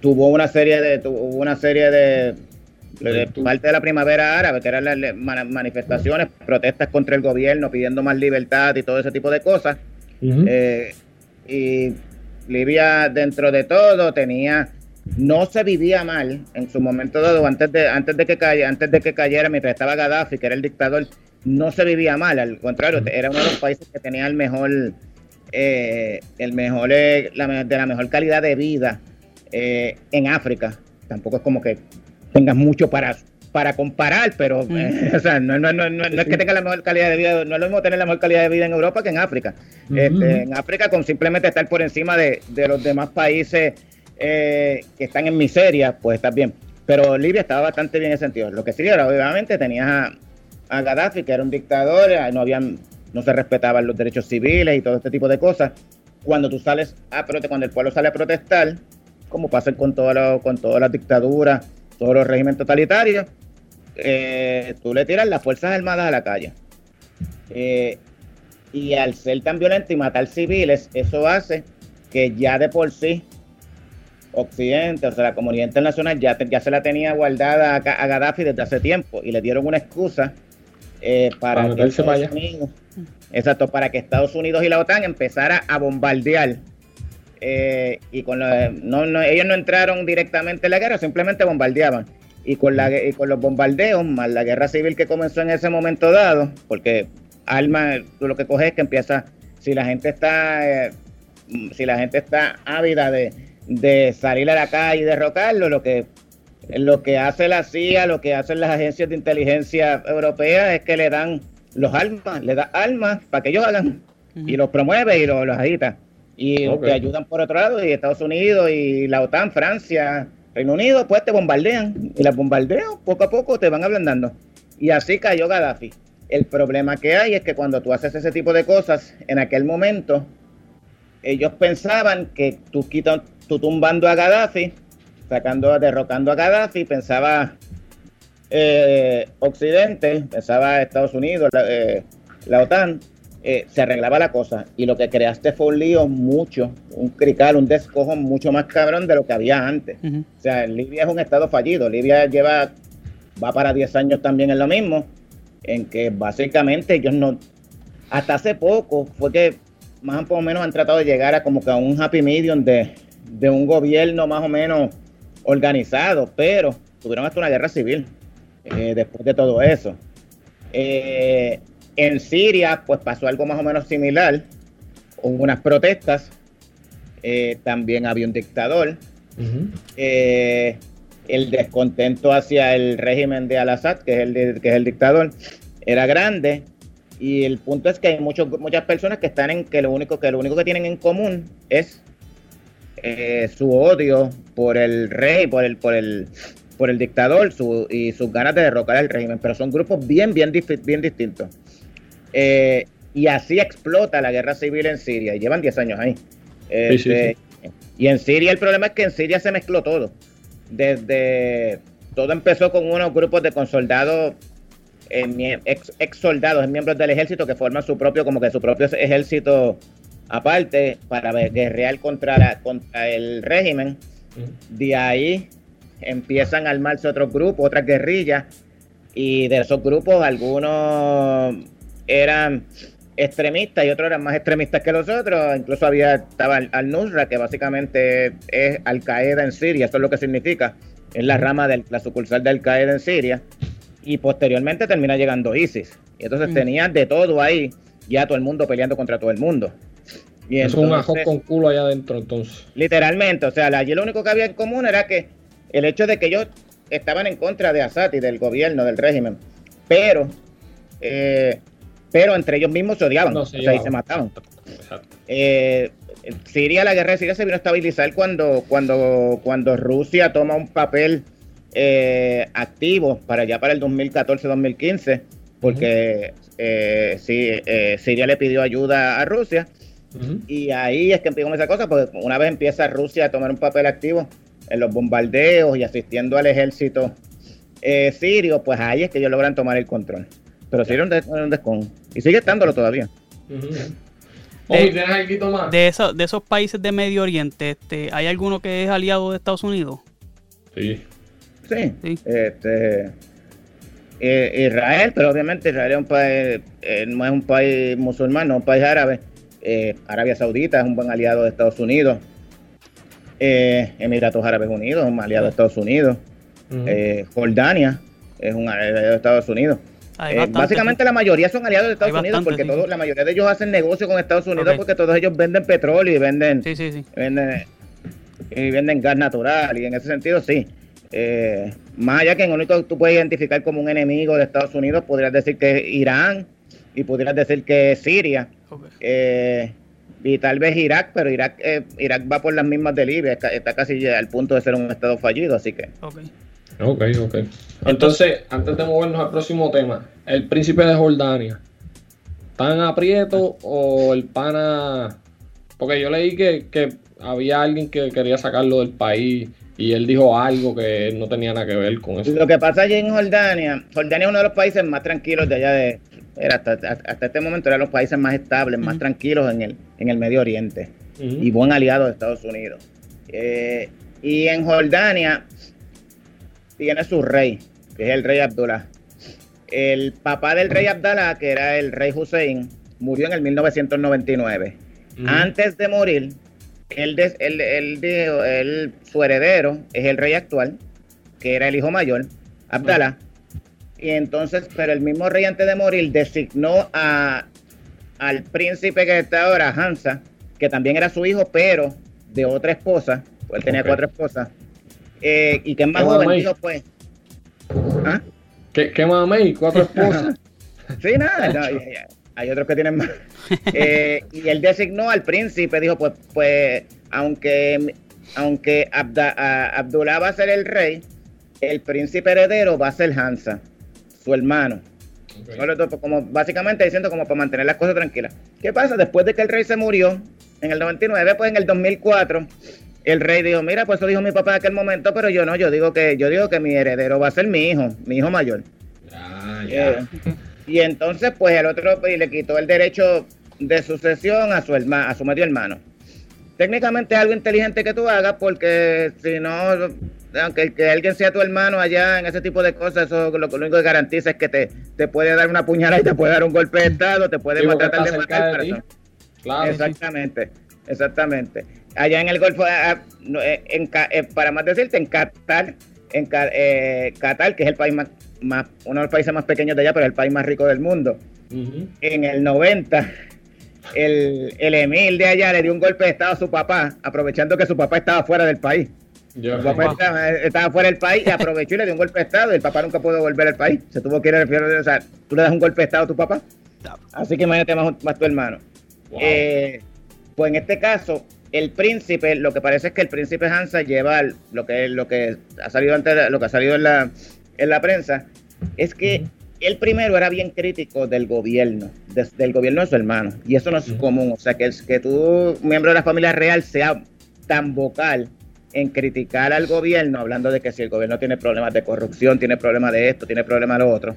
tuvo una serie de, tuvo una serie de, parte de la primavera árabe, que eran las manifestaciones, protestas contra el gobierno, pidiendo más libertad y todo ese tipo de cosas. Eh, y Libia, dentro de todo, tenía no se vivía mal en su momento dado, antes de, antes de que cayera, antes de que cayera, mientras estaba Gaddafi, que era el dictador, no se vivía mal, al contrario, era uno de los países que tenía el mejor, eh, el mejor, eh, de la mejor calidad de vida eh, en África. Tampoco es como que tengas mucho para, para comparar, pero o sea, no, no, no, no, es que tenga la mejor calidad de vida, no es lo mismo tener la mejor calidad de vida en Europa que en África. Este, en África, con simplemente estar por encima de, los demás países eh, que están en miseria, pues está bien. Pero Libia estaba bastante bien en ese sentido. Lo que sí era, obviamente, tenías a, a Gaddafi, que era un dictador, no habían, no se respetaban los derechos civiles y todo este tipo de cosas. Cuando tú sales a cuando el pueblo sale a protestar, como pasa con, toda con todas las dictaduras, todos los regímenes totalitarios, eh, tú le tiras las Fuerzas Armadas a la calle. Eh, y al ser tan violento y matar civiles, eso hace que ya de por sí Occidente, o sea, la comunidad internacional ya, ya se la tenía guardada a, a, Gaddafi desde hace tiempo y le dieron una excusa eh, para, que Estados Unidos, exacto, para que Estados Unidos y la OTAN empezara a bombardear. y con no, ellos no entraron directamente en la guerra, simplemente bombardeaban y con, la, y con los bombardeos, más la guerra civil que comenzó en ese momento dado, porque arma, tú lo que coges es que empieza, si la gente está, eh, si la gente está ávida de, de, salir a la calle y derrocarlo, lo que, lo que hace la CIA, lo que hacen las agencias de inteligencia europeas es que le dan los armas, le da armas para que ellos hagan, y los promueve y los, agita. Y te ayudan por otro lado, y Estados Unidos y la OTAN, Francia, Reino Unido, pues te bombardean y las bombardeos poco a poco te van ablandando. Y así cayó Gaddafi. El problema que hay es que cuando tú haces ese tipo de cosas, en aquel momento, ellos pensaban que tú, quitas, tú tumbando a Gaddafi, sacando, derrocando a Gaddafi, pensaba eh, Occidente, pensaba Estados Unidos, la, eh, la OTAN, eh, se arreglaba la cosa. Y lo que creaste fue un lío mucho, un crical, un descojo mucho más cabrón de lo que había antes. O sea, Libia es un estado fallido. Libia lleva, va para 10 años también en lo mismo, en que básicamente ellos no, hasta hace poco fue que más o menos han tratado de llegar a como que a un happy medium de, de un gobierno más o menos organizado, pero tuvieron hasta una guerra civil eh, después de todo eso. Eh, en Siria, pues pasó algo más o menos similar. Hubo unas protestas. Eh, también había un dictador. El descontento hacia el régimen de Al-Assad, que, es el, que es el dictador, era grande. Y el punto es que hay muchos, muchas personas que están en que lo único que lo único que tienen en común es eh, su odio por el rey, por el, por el, por el dictador y sus ganas de derrocar al régimen. Pero son grupos bien, bien, bien distintos. Eh, y así explota la guerra civil en Siria. Y llevan 10 años ahí. Este, y en Siria el problema es que en Siria se mezcló todo. Desde todo empezó con unos grupos de consoldados, eh, ex, ex, soldados, miembros del ejército que forman su propio, como que su propio ejército aparte para guerrear contra, la, contra el régimen. De ahí empiezan a armarse otros grupos, otras guerrillas. Y de esos grupos, algunos eran extremistas y otros eran más extremistas que los otros. Incluso había estaba al-Nusra, que básicamente es Al-Qaeda en Siria, eso es lo que significa. Es la rama de la sucursal de Al-Qaeda en Siria. Y posteriormente termina llegando ISIS. Y entonces mm. tenían de todo ahí, ya todo el mundo peleando contra todo el mundo. Y es un ajo con culo allá adentro, entonces. Literalmente, o sea, allí lo único que había en común era que el hecho de que ellos estaban en contra de Assad y del gobierno, del régimen. Pero eh, pero entre ellos mismos se odiaban, o sea, y se mataban. Eh, Siria, la guerra de Siria se vino a estabilizar cuando, cuando, cuando Rusia toma un papel eh, activo para allá para el 2014-2015, porque eh, eh, Siria le pidió ayuda a Rusia. Y ahí es que empieza esa cosa, porque una vez empieza Rusia a tomar un papel activo en los bombardeos y asistiendo al ejército sirio, pues ahí es que ellos logran tomar el control. Pero sí era un, descon. Y sigue estándolo todavía. de, de esos países de Medio Oriente, este, ¿hay alguno que es aliado de Estados Unidos? Sí. Sí. Este, eh, Israel, pero obviamente Israel es un país, eh, no es un país musulmán, no es un país árabe. Eh, Arabia Saudita es un buen aliado de Estados Unidos. Emiratos Árabes Unidos es un aliado de Estados Unidos. Jordania es un aliado de Estados Unidos. Eh, básicamente la mayoría son aliados de Estados Unidos porque la mayoría de ellos hacen negocio con Estados Unidos porque todos ellos venden petróleo y venden, venden y venden gas natural y en ese sentido sí. Eh, más allá que en el único que tú puedes identificar como un enemigo de Estados Unidos, podrías decir que es Irán y podrías decir que es Siria. Eh, y tal vez Irak, pero Irak eh, Irak va por las mismas de Libia, está, casi al punto de ser un estado fallido, así que. Ok, ok. okay. Entonces, antes de movernos al próximo tema, el príncipe de Jordania, ¿tan aprieto o el pana? Porque yo leí que, que había alguien que quería sacarlo del país y él dijo algo que no tenía nada que ver con eso. Lo que pasa allí en Jordania, Jordania es uno de los países más tranquilos de allá de, hasta, hasta, este momento era los países más estables, más tranquilos en el, en el Medio Oriente y buen aliado de Estados Unidos. Eh, y en Jordania tiene su rey, que es el rey Abdullah. El papá del rey Abdallah, que era el rey Hussein, murió en el 1999. Antes de morir, él, él, su heredero es el rey actual, que era el hijo mayor, Abdallah. Y entonces, pero el mismo rey antes de morir designó a, al príncipe que está ahora, Hansa, que también era su hijo, pero de otra esposa, pues él tenía cuatro esposas, eh, y que es más joven, dijo pues. ¿Ah? ¿Qué, qué? ¿Cuatro esposas? sí, nada, hay otros que tienen más. Eh, y él designó al príncipe, dijo, pues, pues aunque, aunque Abdullah va a ser el rey, el príncipe heredero va a ser Hansa su hermano. como, básicamente diciendo como para mantener las cosas tranquilas. ¿Qué pasa? Después de que el rey se murió, en el 99, pues en el 2004, el rey dijo, mira, pues eso dijo mi papá en aquel momento, pero yo no, yo digo que yo digo que mi heredero va a ser mi hijo, mi hijo mayor. Eh, y entonces, pues el otro y le quitó el derecho de sucesión a su hermano, a su medio hermano. Técnicamente es algo inteligente que tú hagas porque si no aunque que alguien sea tu hermano allá en ese tipo de cosas, eso lo, lo único que garantiza es que te, te puede dar una puñalada y te puede dar un golpe de estado, te puede matar de matar. claro, exactamente, exactamente. Allá en el Golfo, eh, en, eh, para más decirte, en Qatar, en eh, Qatar, que es el país más, más, uno de los países más pequeños de allá, pero el país más rico del mundo. En el 90, el, el Emil de allá le dio un golpe de estado a su papá, aprovechando que su papá estaba fuera del país. Yo, estaba, fuera del país y aprovechó y le dio un golpe de estado y el papá nunca pudo volver al país. Se tuvo que ir al O sea, tú le das un golpe de estado a tu papá. Así que imagínate más, más tu hermano. Eh, pues en este caso, el príncipe, lo que parece es que el príncipe Hansa lleva lo que, lo que ha salido antes, lo que ha salido en la, en la prensa, es que él primero era bien crítico del gobierno, del gobierno de su hermano. Y eso no es común. O sea, que, que tú, miembro de la familia real, sea tan vocal en criticar al gobierno, hablando de que si el gobierno tiene problemas de corrupción, tiene problemas de esto, tiene problemas de lo otro,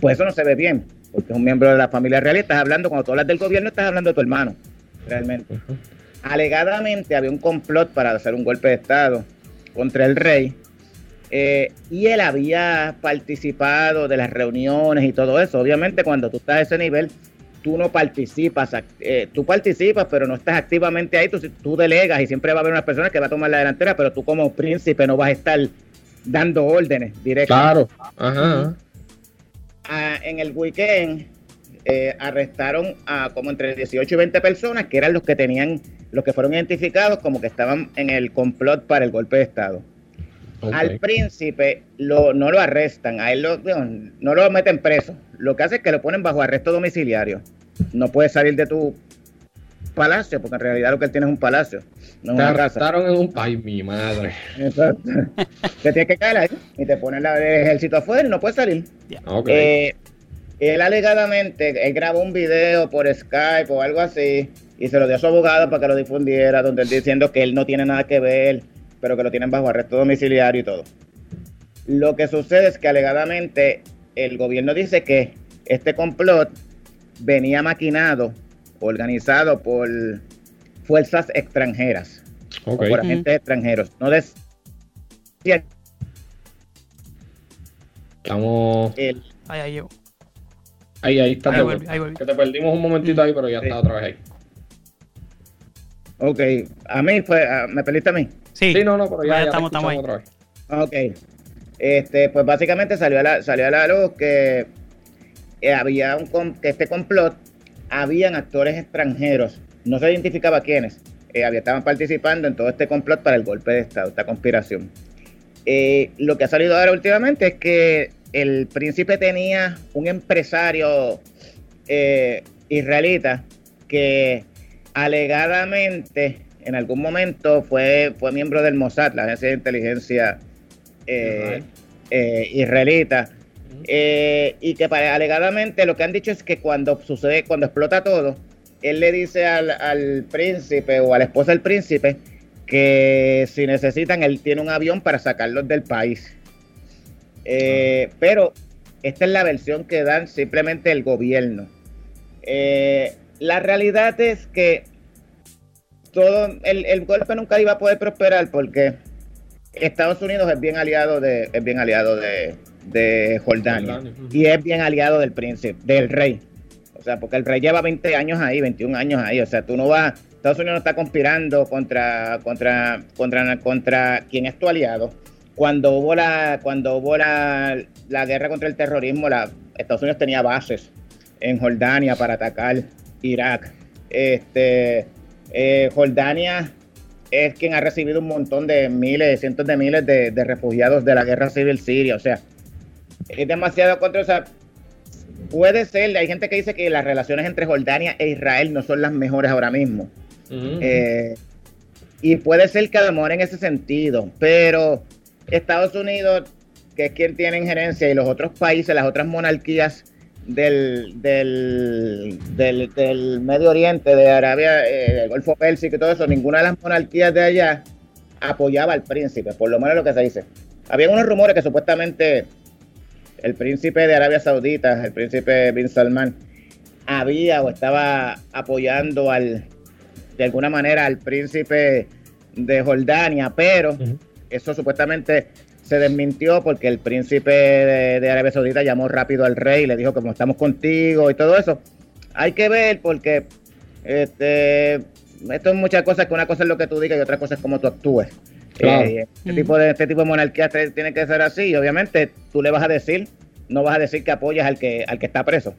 pues eso no se ve bien, porque es un miembro de la familia real y estás hablando, cuando tú hablas del gobierno, estás hablando de tu hermano, realmente. Alegadamente había un complot para hacer un golpe de Estado contra el rey, eh, y él había participado de las reuniones y todo eso. Obviamente, cuando tú estás a ese nivel, tú no participas, eh, tú participas, pero no estás activamente ahí, tú, tú delegas y siempre va a haber una persona que va a tomar la delantera, pero tú como príncipe no vas a estar dando órdenes directas. Claro, ajá. Ah, en el weekend eh, arrestaron a como entre 18 y 20 personas que eran los que tenían, los que fueron identificados como que estaban en el complot para el golpe de Estado. Al príncipe lo, no lo arrestan, a él lo, no lo meten preso. Lo que hace es que lo ponen bajo arresto domiciliario. No puede salir de tu palacio, porque en realidad lo que él tiene es un palacio. No te arrestaron en un país, mi madre. Exacto. te tienes que caer ahí y te ponen el ejército afuera y no puedes salir. Eh, él alegadamente, él grabó un video por Skype o algo así y se lo dio a su abogado para que lo difundiera, donde él diciendo que él no tiene nada que ver pero que lo tienen bajo arresto domiciliario y todo. Lo que sucede es que alegadamente el gobierno dice que este complot venía maquinado, organizado por fuerzas extranjeras, o por agentes extranjeros. No decía. Estamos. ahí, ahí, ahí, ahí está. Que te perdimos un momentito ahí, pero ya está otra vez ahí. Ok, a mí fue, me perdiste a mí. Sí, no, no, pero ya, estamos, estamos ahí. Otra vez. Ok. Este, pues básicamente salió a la, salió a la luz que eh, había un que este complot habían actores extranjeros, no se identificaba quiénes, eh, estaban participando en todo este complot para el golpe de Estado, esta conspiración. Eh, lo que ha salido ahora últimamente es que el príncipe tenía un empresario eh, israelita que alegadamente en algún momento fue, fue miembro del Mossad, la agencia de inteligencia eh, israelita, y que alegadamente lo que han dicho es que cuando sucede, cuando explota todo, él le dice al, al príncipe o a la esposa del príncipe que si necesitan, él tiene un avión para sacarlos del país. Eh, pero esta es la versión que dan simplemente el gobierno. Eh, la realidad es que todo el, golpe nunca iba a poder prosperar porque Estados Unidos es bien aliado de es bien aliado de, Jordania, y es bien aliado del príncipe, del rey. O sea, porque el rey lleva 20 años ahí, 21 años ahí. O sea, tú no vas Estados Unidos no está conspirando contra, contra, contra, contra quien es tu aliado. Cuando hubo la, cuando hubo la, guerra contra el terrorismo, la, Estados Unidos tenía bases en Jordania para atacar Irak. Este, eh, Jordania es quien ha recibido un montón de miles, cientos de miles de, refugiados de la guerra civil siria. O sea, es demasiado contra. O puede ser, hay gente que dice que las relaciones entre Jordania e Israel no son las mejores ahora mismo. Eh, y puede ser que demore en ese sentido, pero Estados Unidos, que es quien tiene injerencia, y los otros países, las otras monarquías del, del, del, Medio Oriente, de Arabia, eh, del Golfo Pérsico y todo eso, ninguna de las monarquías de allá apoyaba al príncipe, por lo menos lo que se dice. Había unos rumores que supuestamente el príncipe de Arabia Saudita, el príncipe Bin Salman, había o estaba apoyando al, de alguna manera al príncipe de Jordania, pero eso supuestamente se desmintió porque el príncipe de, Arabia Saudita llamó rápido al rey y le dijo como estamos contigo y todo eso. Hay que ver porque este, esto es muchas cosas que una cosa es lo que tú digas y otra cosa es cómo tú actúes. Eh, este, tipo de, este tipo de monarquía tiene que ser así y obviamente tú le vas a decir, no vas a decir que apoyas al que, al que está preso.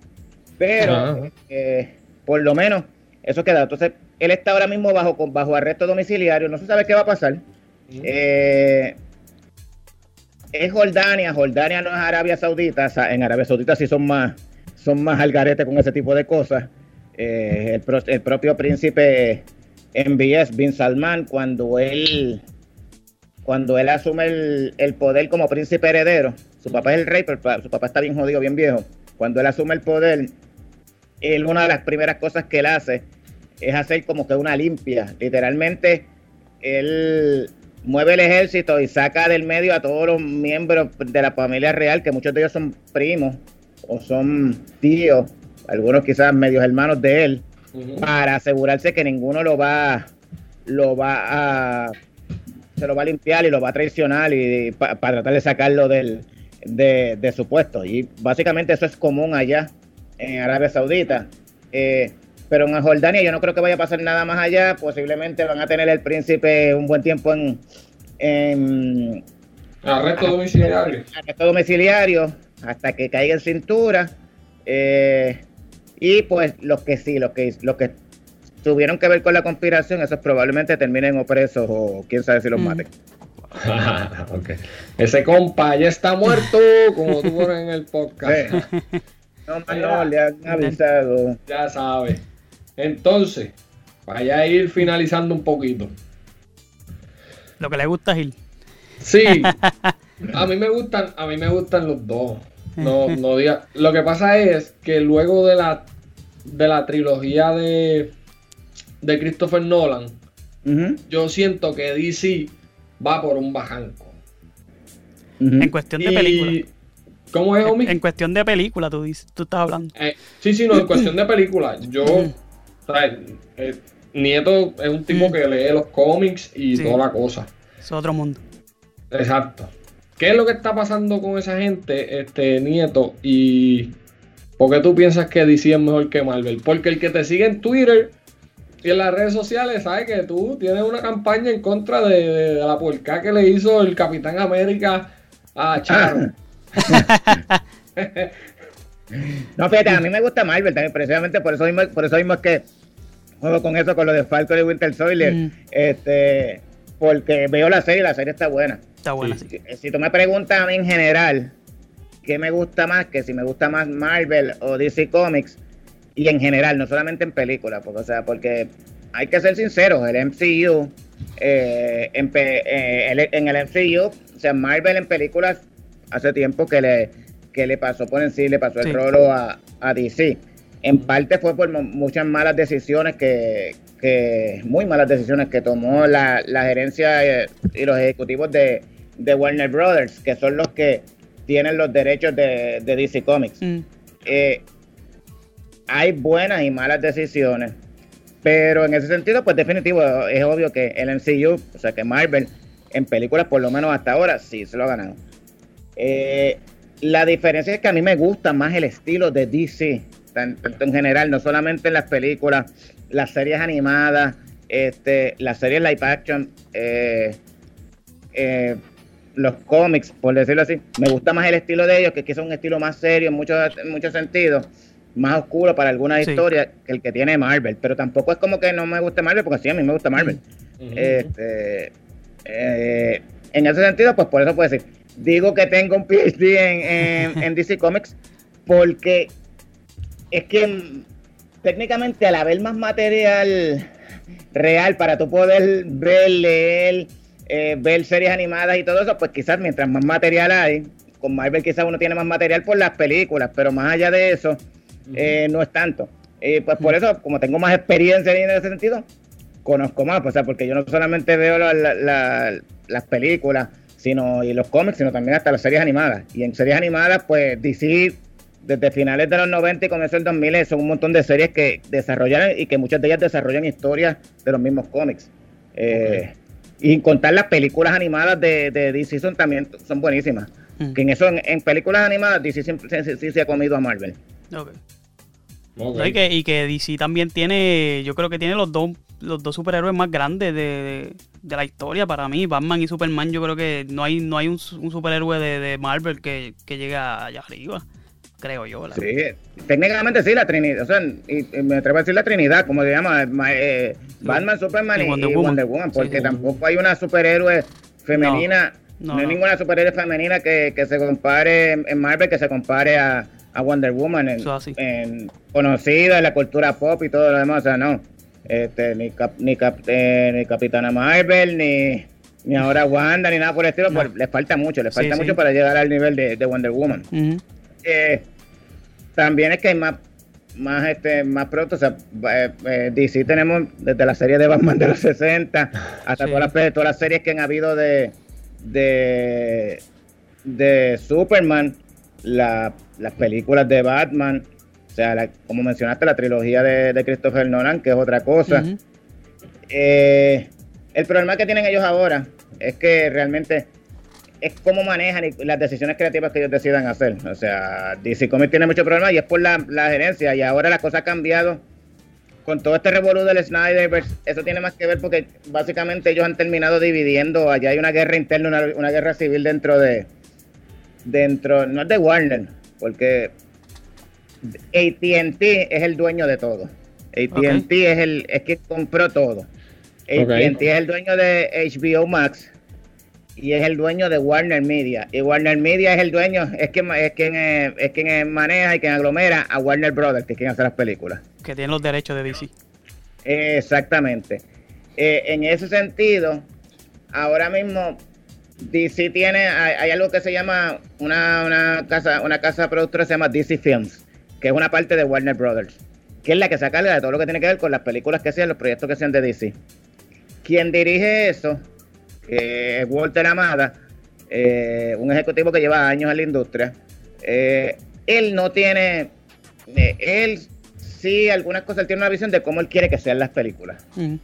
Pero eh, por lo menos eso queda. Entonces, él está ahora mismo bajo, bajo arresto domiciliario, no se sabe qué va a pasar. Eh, es Jordania, Jordania no es Arabia Saudita, en Arabia Saudita sí son más, son más al garete con ese tipo de cosas. Eh, el, propio príncipe MBS, Bin Salman, cuando él, cuando él asume el, poder como príncipe heredero, su papá es el rey, pero su papá está bien jodido, bien viejo. Cuando él asume el poder, él, una de las primeras cosas que él hace es hacer como que una limpia. Literalmente, él mueve el ejército y saca del medio a todos los miembros de la familia real, que muchos de ellos son primos o son tíos, algunos quizás medios hermanos de él, para asegurarse que ninguno lo va, lo va a, se lo va a limpiar y lo va a traicionar y, para tratar de sacarlo del, de, de, su puesto. Y básicamente eso es común allá en Arabia Saudita. Eh, pero en Jordania yo no creo que vaya a pasar nada más allá. Posiblemente van a tener el príncipe un buen tiempo en, en arresto domiciliario. Arresto domiciliario hasta que caiga en cintura. Eh, y pues los que sí, los que, los que tuvieron que ver con la conspiración, esos probablemente terminen o presos o quién sabe si los mm. maten. Ese compa ya está muerto, como tú en el podcast. No, no, le han avisado. Ya sabe. Entonces, vaya a ir finalizando un poquito. Lo que le gusta a Gil. Sí. A mí me gustan, a mí me gustan los dos. No, no diga. Lo que pasa es que luego de la de la trilogía de de Christopher Nolan, yo siento que DC va por un bajanco. En cuestión de película. ¿Cómo es, Omi? En, cuestión de película, tú, dices, tú estás hablando. Eh, sí, sí, no, en cuestión de película. Yo Nieto es un tipo mm. que lee los cómics y toda la cosa. Es otro mundo. Exacto. ¿Qué es lo que está pasando con esa gente, este Nieto? Y ¿por qué tú piensas que DC es mejor que Marvel? Porque el que te sigue en Twitter y en las redes sociales sabe que tú tienes una campaña en contra de, la puerca que le hizo el Capitán América a Charo. no, fíjate, a mí me gusta Marvel también, precisamente por eso mismo, por eso mismo es que juego con eso, con lo de Falcon y Winter Soldier, mm. este, porque veo la serie, la serie está buena. Está buena, sí. Si, si tú me preguntas a mí en general, ¿qué me gusta más? Que si me gusta más Marvel o DC Comics, y en general, no solamente en películas, porque, o sea, porque hay que ser sinceros, el MCU, eh, en, eh, en, el MCU, o sea, Marvel en películas, hace tiempo que le, que le pasó por encima, le pasó el rolo a, a, DC. En parte fue por muchas malas decisiones que, que muy malas decisiones que tomó la, la gerencia eh, y los ejecutivos de, de, Warner Brothers, que son los que tienen los derechos de, de DC Comics. Mm. Eh, hay buenas y malas decisiones, pero en ese sentido, pues definitivo, es obvio que el MCU, o sea que Marvel, en películas por lo menos hasta ahora, sí se lo ha ganado. Eh, la diferencia es que a mí me gusta más el estilo de DC, tanto en general, no solamente en las películas, las series animadas, este, las series live action, eh, eh, los cómics, por decirlo así. Me gusta más el estilo de ellos, que es un estilo más serio en muchos, en muchos sentidos más oscuro para algunas historias que el que tiene Marvel. Pero tampoco es como que no me guste Marvel, porque sí, a mí me gusta Marvel. este, eh, en ese sentido, pues por eso puedo decir. Digo que tengo un PhD en, en, DC Comics porque es que técnicamente al haber más material real para tú poder ver, leer, eh, ver series animadas y todo eso, pues quizás mientras más material hay, con Marvel quizás uno tiene más material por las películas, pero más allá de eso, eh, no es tanto. y pues por eso, como tengo más experiencia en ese sentido, conozco más, o sea, porque yo no solamente veo las películas sino y los cómics, sino también hasta las series animadas. Y en series animadas, pues DC, desde finales de los 90 y comienzo del 2000, son un montón de series que desarrollan y que muchas de ellas desarrollan historias de los mismos cómics. Eh, y contar las películas animadas de, de DC son también son buenísimas. Que en eso, en, películas animadas, DC sí, se ha comido a Marvel. Y, que, y que DC también tiene, yo creo que tiene los dos, los dos superhéroes más grandes de, la historia para mí. Batman y Superman, yo creo que no hay, no hay un, superhéroe de, Marvel que, que llegue allá arriba creo yo. sí, técnicamente sí, la Trinidad, o sea, y, me atrevo a decir la Trinidad, como se llama, eh, Batman, Superman y, Wonder, Woman. porque tampoco hay una superhéroe femenina, no, hay ninguna superhéroe femenina que, se compare en Marvel, que se compare a, a Wonder Woman en, conocida en la cultura pop y todo lo demás, o sea, no. Este, ni, ni, eh, ni Capitana Marvel, ni, ni ahora Wanda, ni nada por el estilo, pues, les falta mucho, les falta mucho para llegar al nivel de, Wonder Woman. Eh, también es que hay más más este más pronto, o sea, eh, DC tenemos desde la serie de Batman de los 60 hasta todas, las, todas las series que han habido de de, de Superman, la las películas de Batman, sea, como mencionaste, la trilogía de, Christopher Nolan, que es otra cosa. Eh, el problema que tienen ellos ahora es que realmente es cómo manejan y las decisiones creativas que ellos decidan hacer. O sea, DC Comics tiene mucho problema y es por la, gerencia. Y ahora la cosa ha cambiado con todo este revolú del Snyderverse. Eso tiene más que ver porque básicamente ellos han terminado dividiendo. Allá hay una guerra interna, una, una guerra civil dentro de. Dentro, no es de Warner, porque ATT es el dueño de todo. ATT es el es que compró todo. ATT es el dueño de HBO Max y es el dueño de Warner Media. Y Warner Media es el dueño, es quien, es quien, es quien maneja y quien aglomera a Warner Brothers, que es quien hace las películas. Que tiene los derechos de DC. Exactamente. Eh, en ese sentido, ahora mismo DC tiene, hay, algo que se llama una, casa, una casa productora se llama DC Films, que es una parte de Warner Brothers, que es la que se carga de todo lo que tiene que ver con las películas que sean, los proyectos que sean de DC. Quien dirige eso, es Walter Amada, eh, un ejecutivo que lleva años en la industria. Eh, él no tiene, eh, él sí, algunas cosas, él tiene una visión de cómo él quiere que sean las películas. Mm.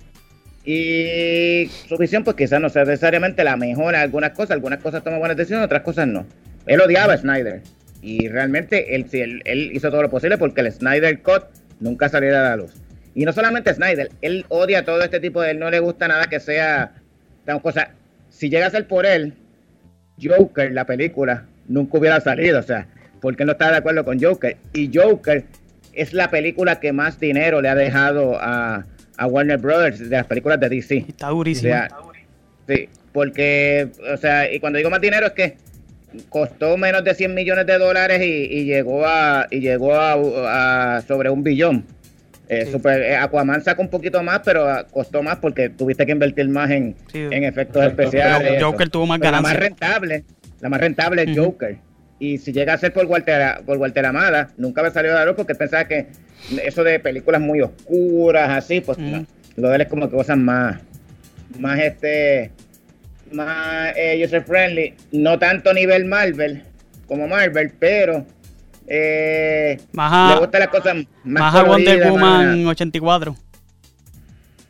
Y su visión, pues quizás no sea necesariamente la mejor en algunas cosas, algunas cosas toma buenas decisiones, otras cosas no. Él odiaba a Snyder. Y realmente él, él, él hizo todo lo posible porque el Snyder Cut nunca saliera a la luz. Y no solamente Snyder, él odia todo este tipo de él, no le gusta nada que sea tan cosa. Si llega a ser por él, Joker, la película, nunca hubiera salido, o sea, porque él no estaba de acuerdo con Joker. Y Joker es la película que más dinero le ha dejado a, a Warner Brothers de las películas de DC. Está durísimo. sí, porque, o sea, y cuando digo más dinero es que costó menos de 100 millones de dólares y, llegó a y llegó a, sobre un billón. Eh, super, eh, Aquaman sacó un poquito más, pero costó más porque tuviste que invertir más en, en efectos especiales. Joker tuvo más ganancias. La más rentable, la más rentable es Joker. Y si llega a ser por Walter, por Walter Amada, nunca me salió de la luz porque pensaba que eso de películas muy oscuras, así, pues lo de él es como que cosas más, más este, más eh, user friendly, no tanto nivel Marvel como Marvel, pero eh, le gusta las cosas más, más a Wonder Woman 84.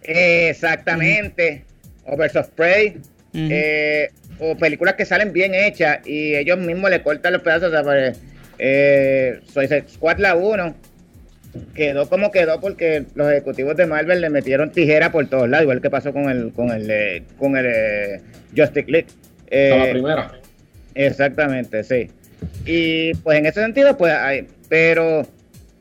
exactamente. O Birds Prey. eh, o películas que salen bien hechas y ellos mismos le cortan los pedazos. O sea, pues, eh, Squad la 1 quedó como quedó porque los ejecutivos de Marvel le metieron tijera por todos lados, igual que pasó con el con el eh, con el eh, Justice League. Eh, la primera. Exactamente, sí. Y pues en ese sentido, pues hay, pero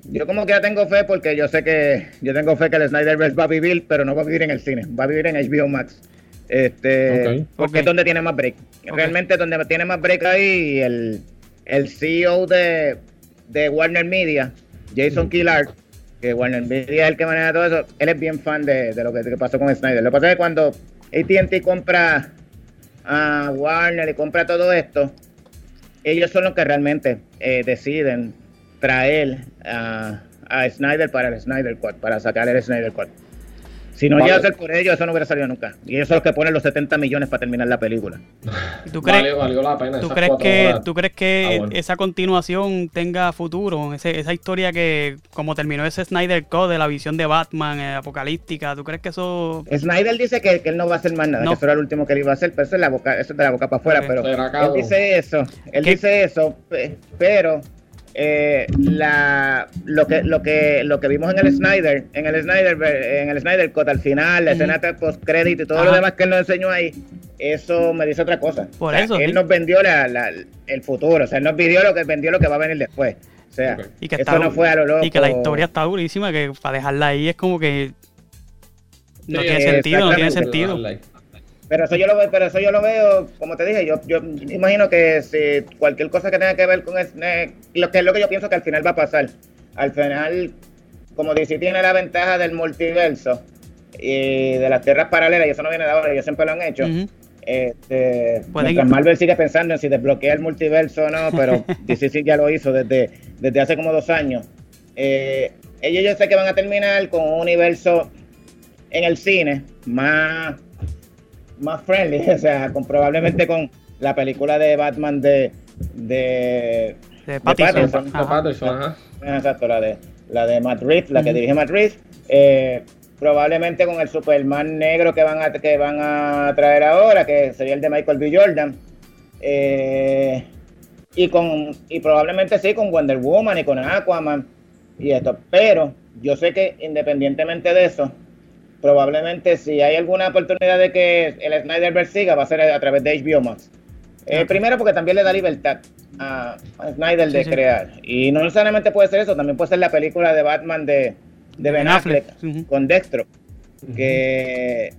yo como que ya tengo fe porque yo sé que yo tengo fe que el Snyderverse va a vivir, pero no va a vivir en el cine, va a vivir en HBO Max. Este, porque es donde tiene más break. Realmente donde tiene más break ahí el, el CEO de, de Warner Media Jason Killard, que Warner Media es el que maneja todo eso, él es bien fan de, lo que, pasó con Snyder. Lo que pasa es que cuando ATT compra a Warner y compra todo esto, ellos son los que realmente eh, deciden traer a, a Snyder para el Snyder Cut, para sacar el Snyder Cut. Si no llega a ser por ellos, eso no hubiera salido nunca. Y ellos son los que ponen los 70 millones para terminar la película. ¿Tú crees, valió, la pena ¿tú crees que, ¿tú crees que ah, esa continuación tenga futuro? esa historia que, como terminó ese Snyder Code de la visión de Batman eh, apocalíptica, ¿tú crees que eso...? Snyder dice que, él no va a hacer más nada, que eso era el último que él iba a hacer, pero eso es, la boca, eso es de la boca para afuera. Pero él dice eso, él dice eso, pero eh, la, lo que lo que lo que vimos en el Snyder, en el Snyder, en el Snyder Cut al final, la escena de post crédito y todo lo demás que él nos enseñó ahí, eso me dice otra cosa. Por eso, él nos vendió la, el futuro, o sea, él nos vendió lo que vendió lo que va a venir después. O sea, y que eso no fue a lo loco. Y que la historia está durísima, que para dejarla ahí es como que no tiene sentido, no tiene sentido. Pero eso yo lo veo, pero eso yo lo veo, como te dije, yo, yo imagino que si cualquier cosa que tenga que ver con Snake, lo que es lo que yo pienso que al final va a pasar. Al final, como DC tiene la ventaja del multiverso y de las tierras paralelas, y eso no viene de ahora, ellos siempre lo han hecho. este, Marvel sigue pensando en si desbloquea el multiverso o no, pero DC sí ya lo hizo desde, desde hace como dos años. Eh, ellos yo sé que van a terminar con un universo en el cine más más friendly, o sea, con, probablemente con la película de Batman de de, de Pattinson, Exacto, la de la de Matt Reeves, la que dirige Matt Reeves, eh, probablemente con el Superman negro que van a que van a traer ahora, que sería el de Michael B. Jordan. Eh, y con y probablemente sí con Wonder Woman y con Aquaman y esto, pero yo sé que independientemente de eso, probablemente si hay alguna oportunidad de que el Snyderverse siga, va a ser a través de HBO Max. Eh, primero porque también le da libertad a, Snyder de crear. Y no necesariamente puede ser eso, también puede ser la película de Batman de, Ben, Affleck, con Dextro. Que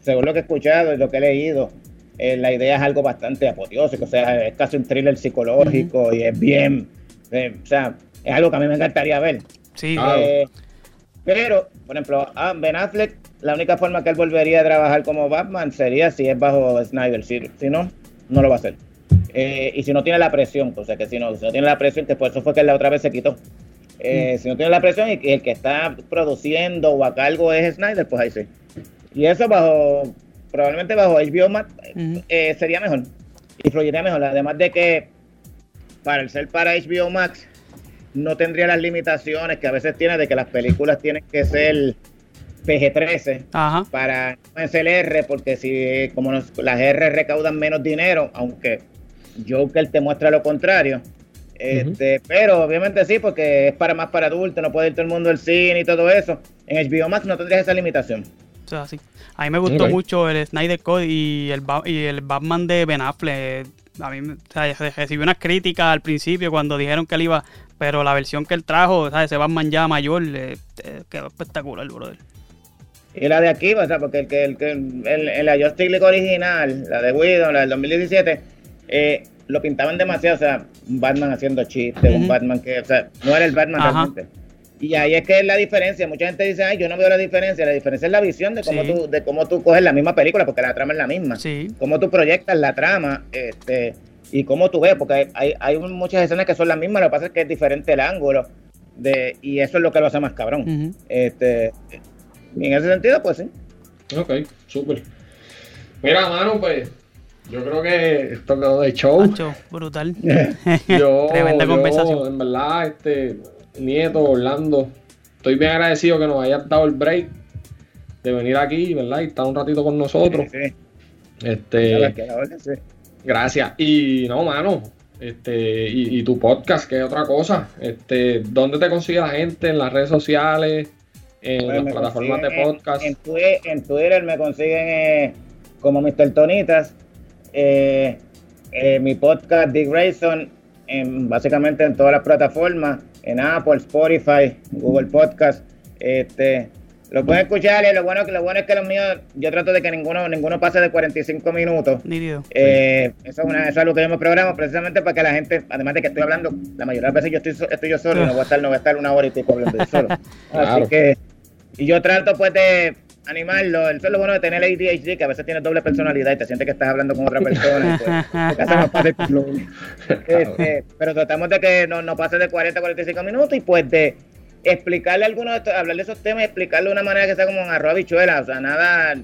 según lo que he escuchado y lo que he leído, eh, la idea es algo bastante apoteósico, o sea, es casi un thriller psicológico y es bien, eh, o sea, es algo que a mí me encantaría ver. Sí, pero, por ejemplo, a Ben Affleck, la única forma que él volvería a trabajar como Batman sería si es bajo Snyder. Si, si no, no lo va a hacer. Eh, y si no tiene la presión, o sea que si no, si no tiene la presión, que por eso fue que la otra vez se quitó. Eh, mm. Si no tiene la presión y el que está produciendo o a cargo es Snyder, pues ahí sí. Y eso bajo, probablemente bajo HBO Max eh, sería mejor. Y fluiría mejor. Además de que para el ser para HBO Max, no tendría las limitaciones que a veces tiene de que las películas tienen que ser PG-13 para no ser R, porque si como las R recaudan menos dinero, aunque Joker te muestra lo contrario. Este, Pero obviamente sí, porque es para más para adultos, no puede ir todo el mundo al cine y todo eso. En HBO Max no tendrías esa limitación. A mí me gustó mucho el Snyder Code y el, y el Batman de Ben Affleck. A mí o sea, recibí unas críticas al principio cuando dijeron que él iba pero la versión que él trajo, ¿sabes? ese Batman ya mayor, eh, quedó espectacular, brother. y la de aquí, o sea, porque el que el, que el, la Justice League original, la de Widow, la del 2017, eh, lo pintaban demasiado, o sea, un Batman haciendo chistes, un Batman que, o sea, no era el Batman realmente. Y ahí es que es la diferencia. Mucha gente dice, ay, yo no veo la diferencia. La diferencia es la visión de cómo, tú, de cómo tú coges la misma película, porque la trama es la misma. Sí. Cómo tú proyectas la trama este, y cómo tú ves, porque hay, hay muchas escenas que son las mismas, lo que pasa es que es diferente el ángulo. De, y eso es lo que lo hace más cabrón. este, y en ese sentido, pues sí. Ok, súper. Mira, mano, pues yo creo que esto quedó de show. brutal. yo, Tremenda conversación. En verdad, este Nieto, Orlando. Estoy bien agradecido que nos hayas dado el break de venir aquí, ¿verdad? Y estar un ratito con nosotros. Sí, Este, gracias. Y no, mano, este, y, tu podcast, que es otra cosa. Este, ¿dónde te consigue la gente? ¿En las redes sociales? ¿En pues las plataformas de podcast? En, Twitter, me consiguen eh, como Mr. Tonitas. Eh, eh, mi podcast, Dick Grayson, en, básicamente en todas las plataformas en Apple, Spotify, Google Podcast. Este, lo pueden escuchar y lo bueno, lo bueno es que los míos, yo trato de que ninguno, ninguno pase de 45 minutos. Eh, eso, es una, eso es algo que yo me programo precisamente para que la gente, además de que estoy hablando, la mayoría de las veces yo estoy, estoy yo solo y no voy a estar, no voy a estar una hora y pico hablando yo solo. Así que, y yo trato pues de animarlo. Eso es lo bueno de tener ADHD, que a veces tiene doble personalidad y te sientes que estás hablando con otra persona. Pues, este, pero tratamos de que no, no pase de 40 a 45 minutos y pues de explicarle algunos, hablar de esos temas y explicarlo de una manera que sea como un arroz habichuela, o sea, nada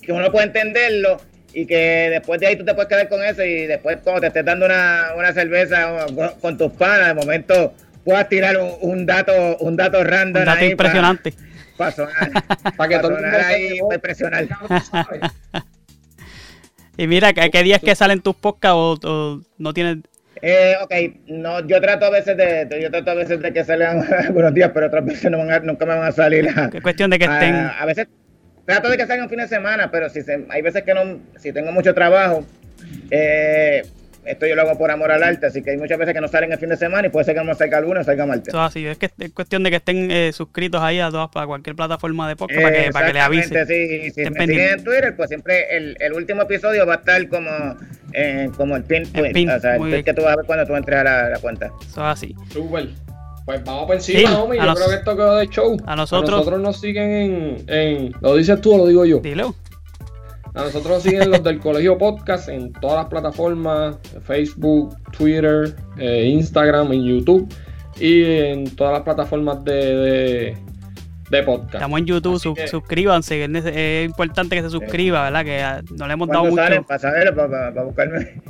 que uno pueda entenderlo y que después de ahí tú te puedes quedar con eso y después cuando te estés dando una, una cerveza con tus panas, de momento puedas tirar un, dato un dato random. Un dato impresionante. Para para que todo el mundo ahí impresionar. y mira, ¿qué días que salen tus podcasts o, no tienes eh, ok, no, yo trato a veces de, yo trato a veces de que salgan algunos días, pero otras veces no van nunca me van a salir. Es cuestión de que estén. A, veces trato de que salgan fin de semana, pero si hay veces que no, si tengo mucho trabajo, eh, esto yo lo hago por amor al arte, así que hay muchas veces que no salen el fin de semana y puede ser que no salga alguno o salga martes. Eso así, es que es cuestión de que estén eh, suscritos ahí a todas, para cualquier plataforma de podcast, para, que, para que le avisen. Sí, si me siguen en Twitter, pues siempre el, el, último episodio va a estar como, eh, como el pin, tweet, o sea, el que tú vas a ver cuando tú entres a la, cuenta. Eso es así. Super. Pues vamos por encima, homie. Yo creo que esto quedó de show. A nosotros. A nosotros nos siguen en, en. ¿Lo dices tú o lo digo yo? Dilo. A nosotros nos siguen los del Colegio Podcast en todas las plataformas, Facebook, Twitter, eh, Instagram, en YouTube y en todas las plataformas de, de, podcast. Estamos en YouTube, suscríbanse, es, importante que se suscriba, ¿verdad? Que ah, no le hemos dado mucho. Sale? Para saber, para, buscarme.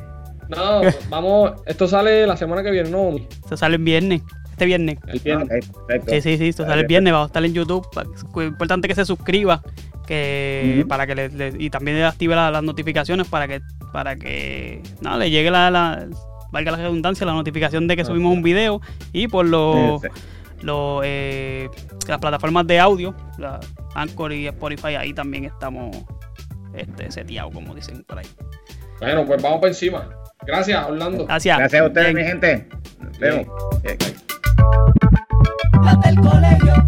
No, vamos, esto sale la semana que viene, ¿no? Esto sale el viernes este viernes. El viernes. sí, sí, sí, esto sale el viernes, va a estar en YouTube. Es importante que se suscriba que para que le, y también active las notificaciones para que para que nada le llegue la, la, valga la redundancia la notificación de que subimos un video y por los eh, las plataformas de audio la Anchor y Spotify ahí también estamos este seteados como dicen por ahí. Bueno pues vamos por encima. Gracias Orlando. Gracias. Gracias a ustedes mi gente. Nos vemos. Del colegio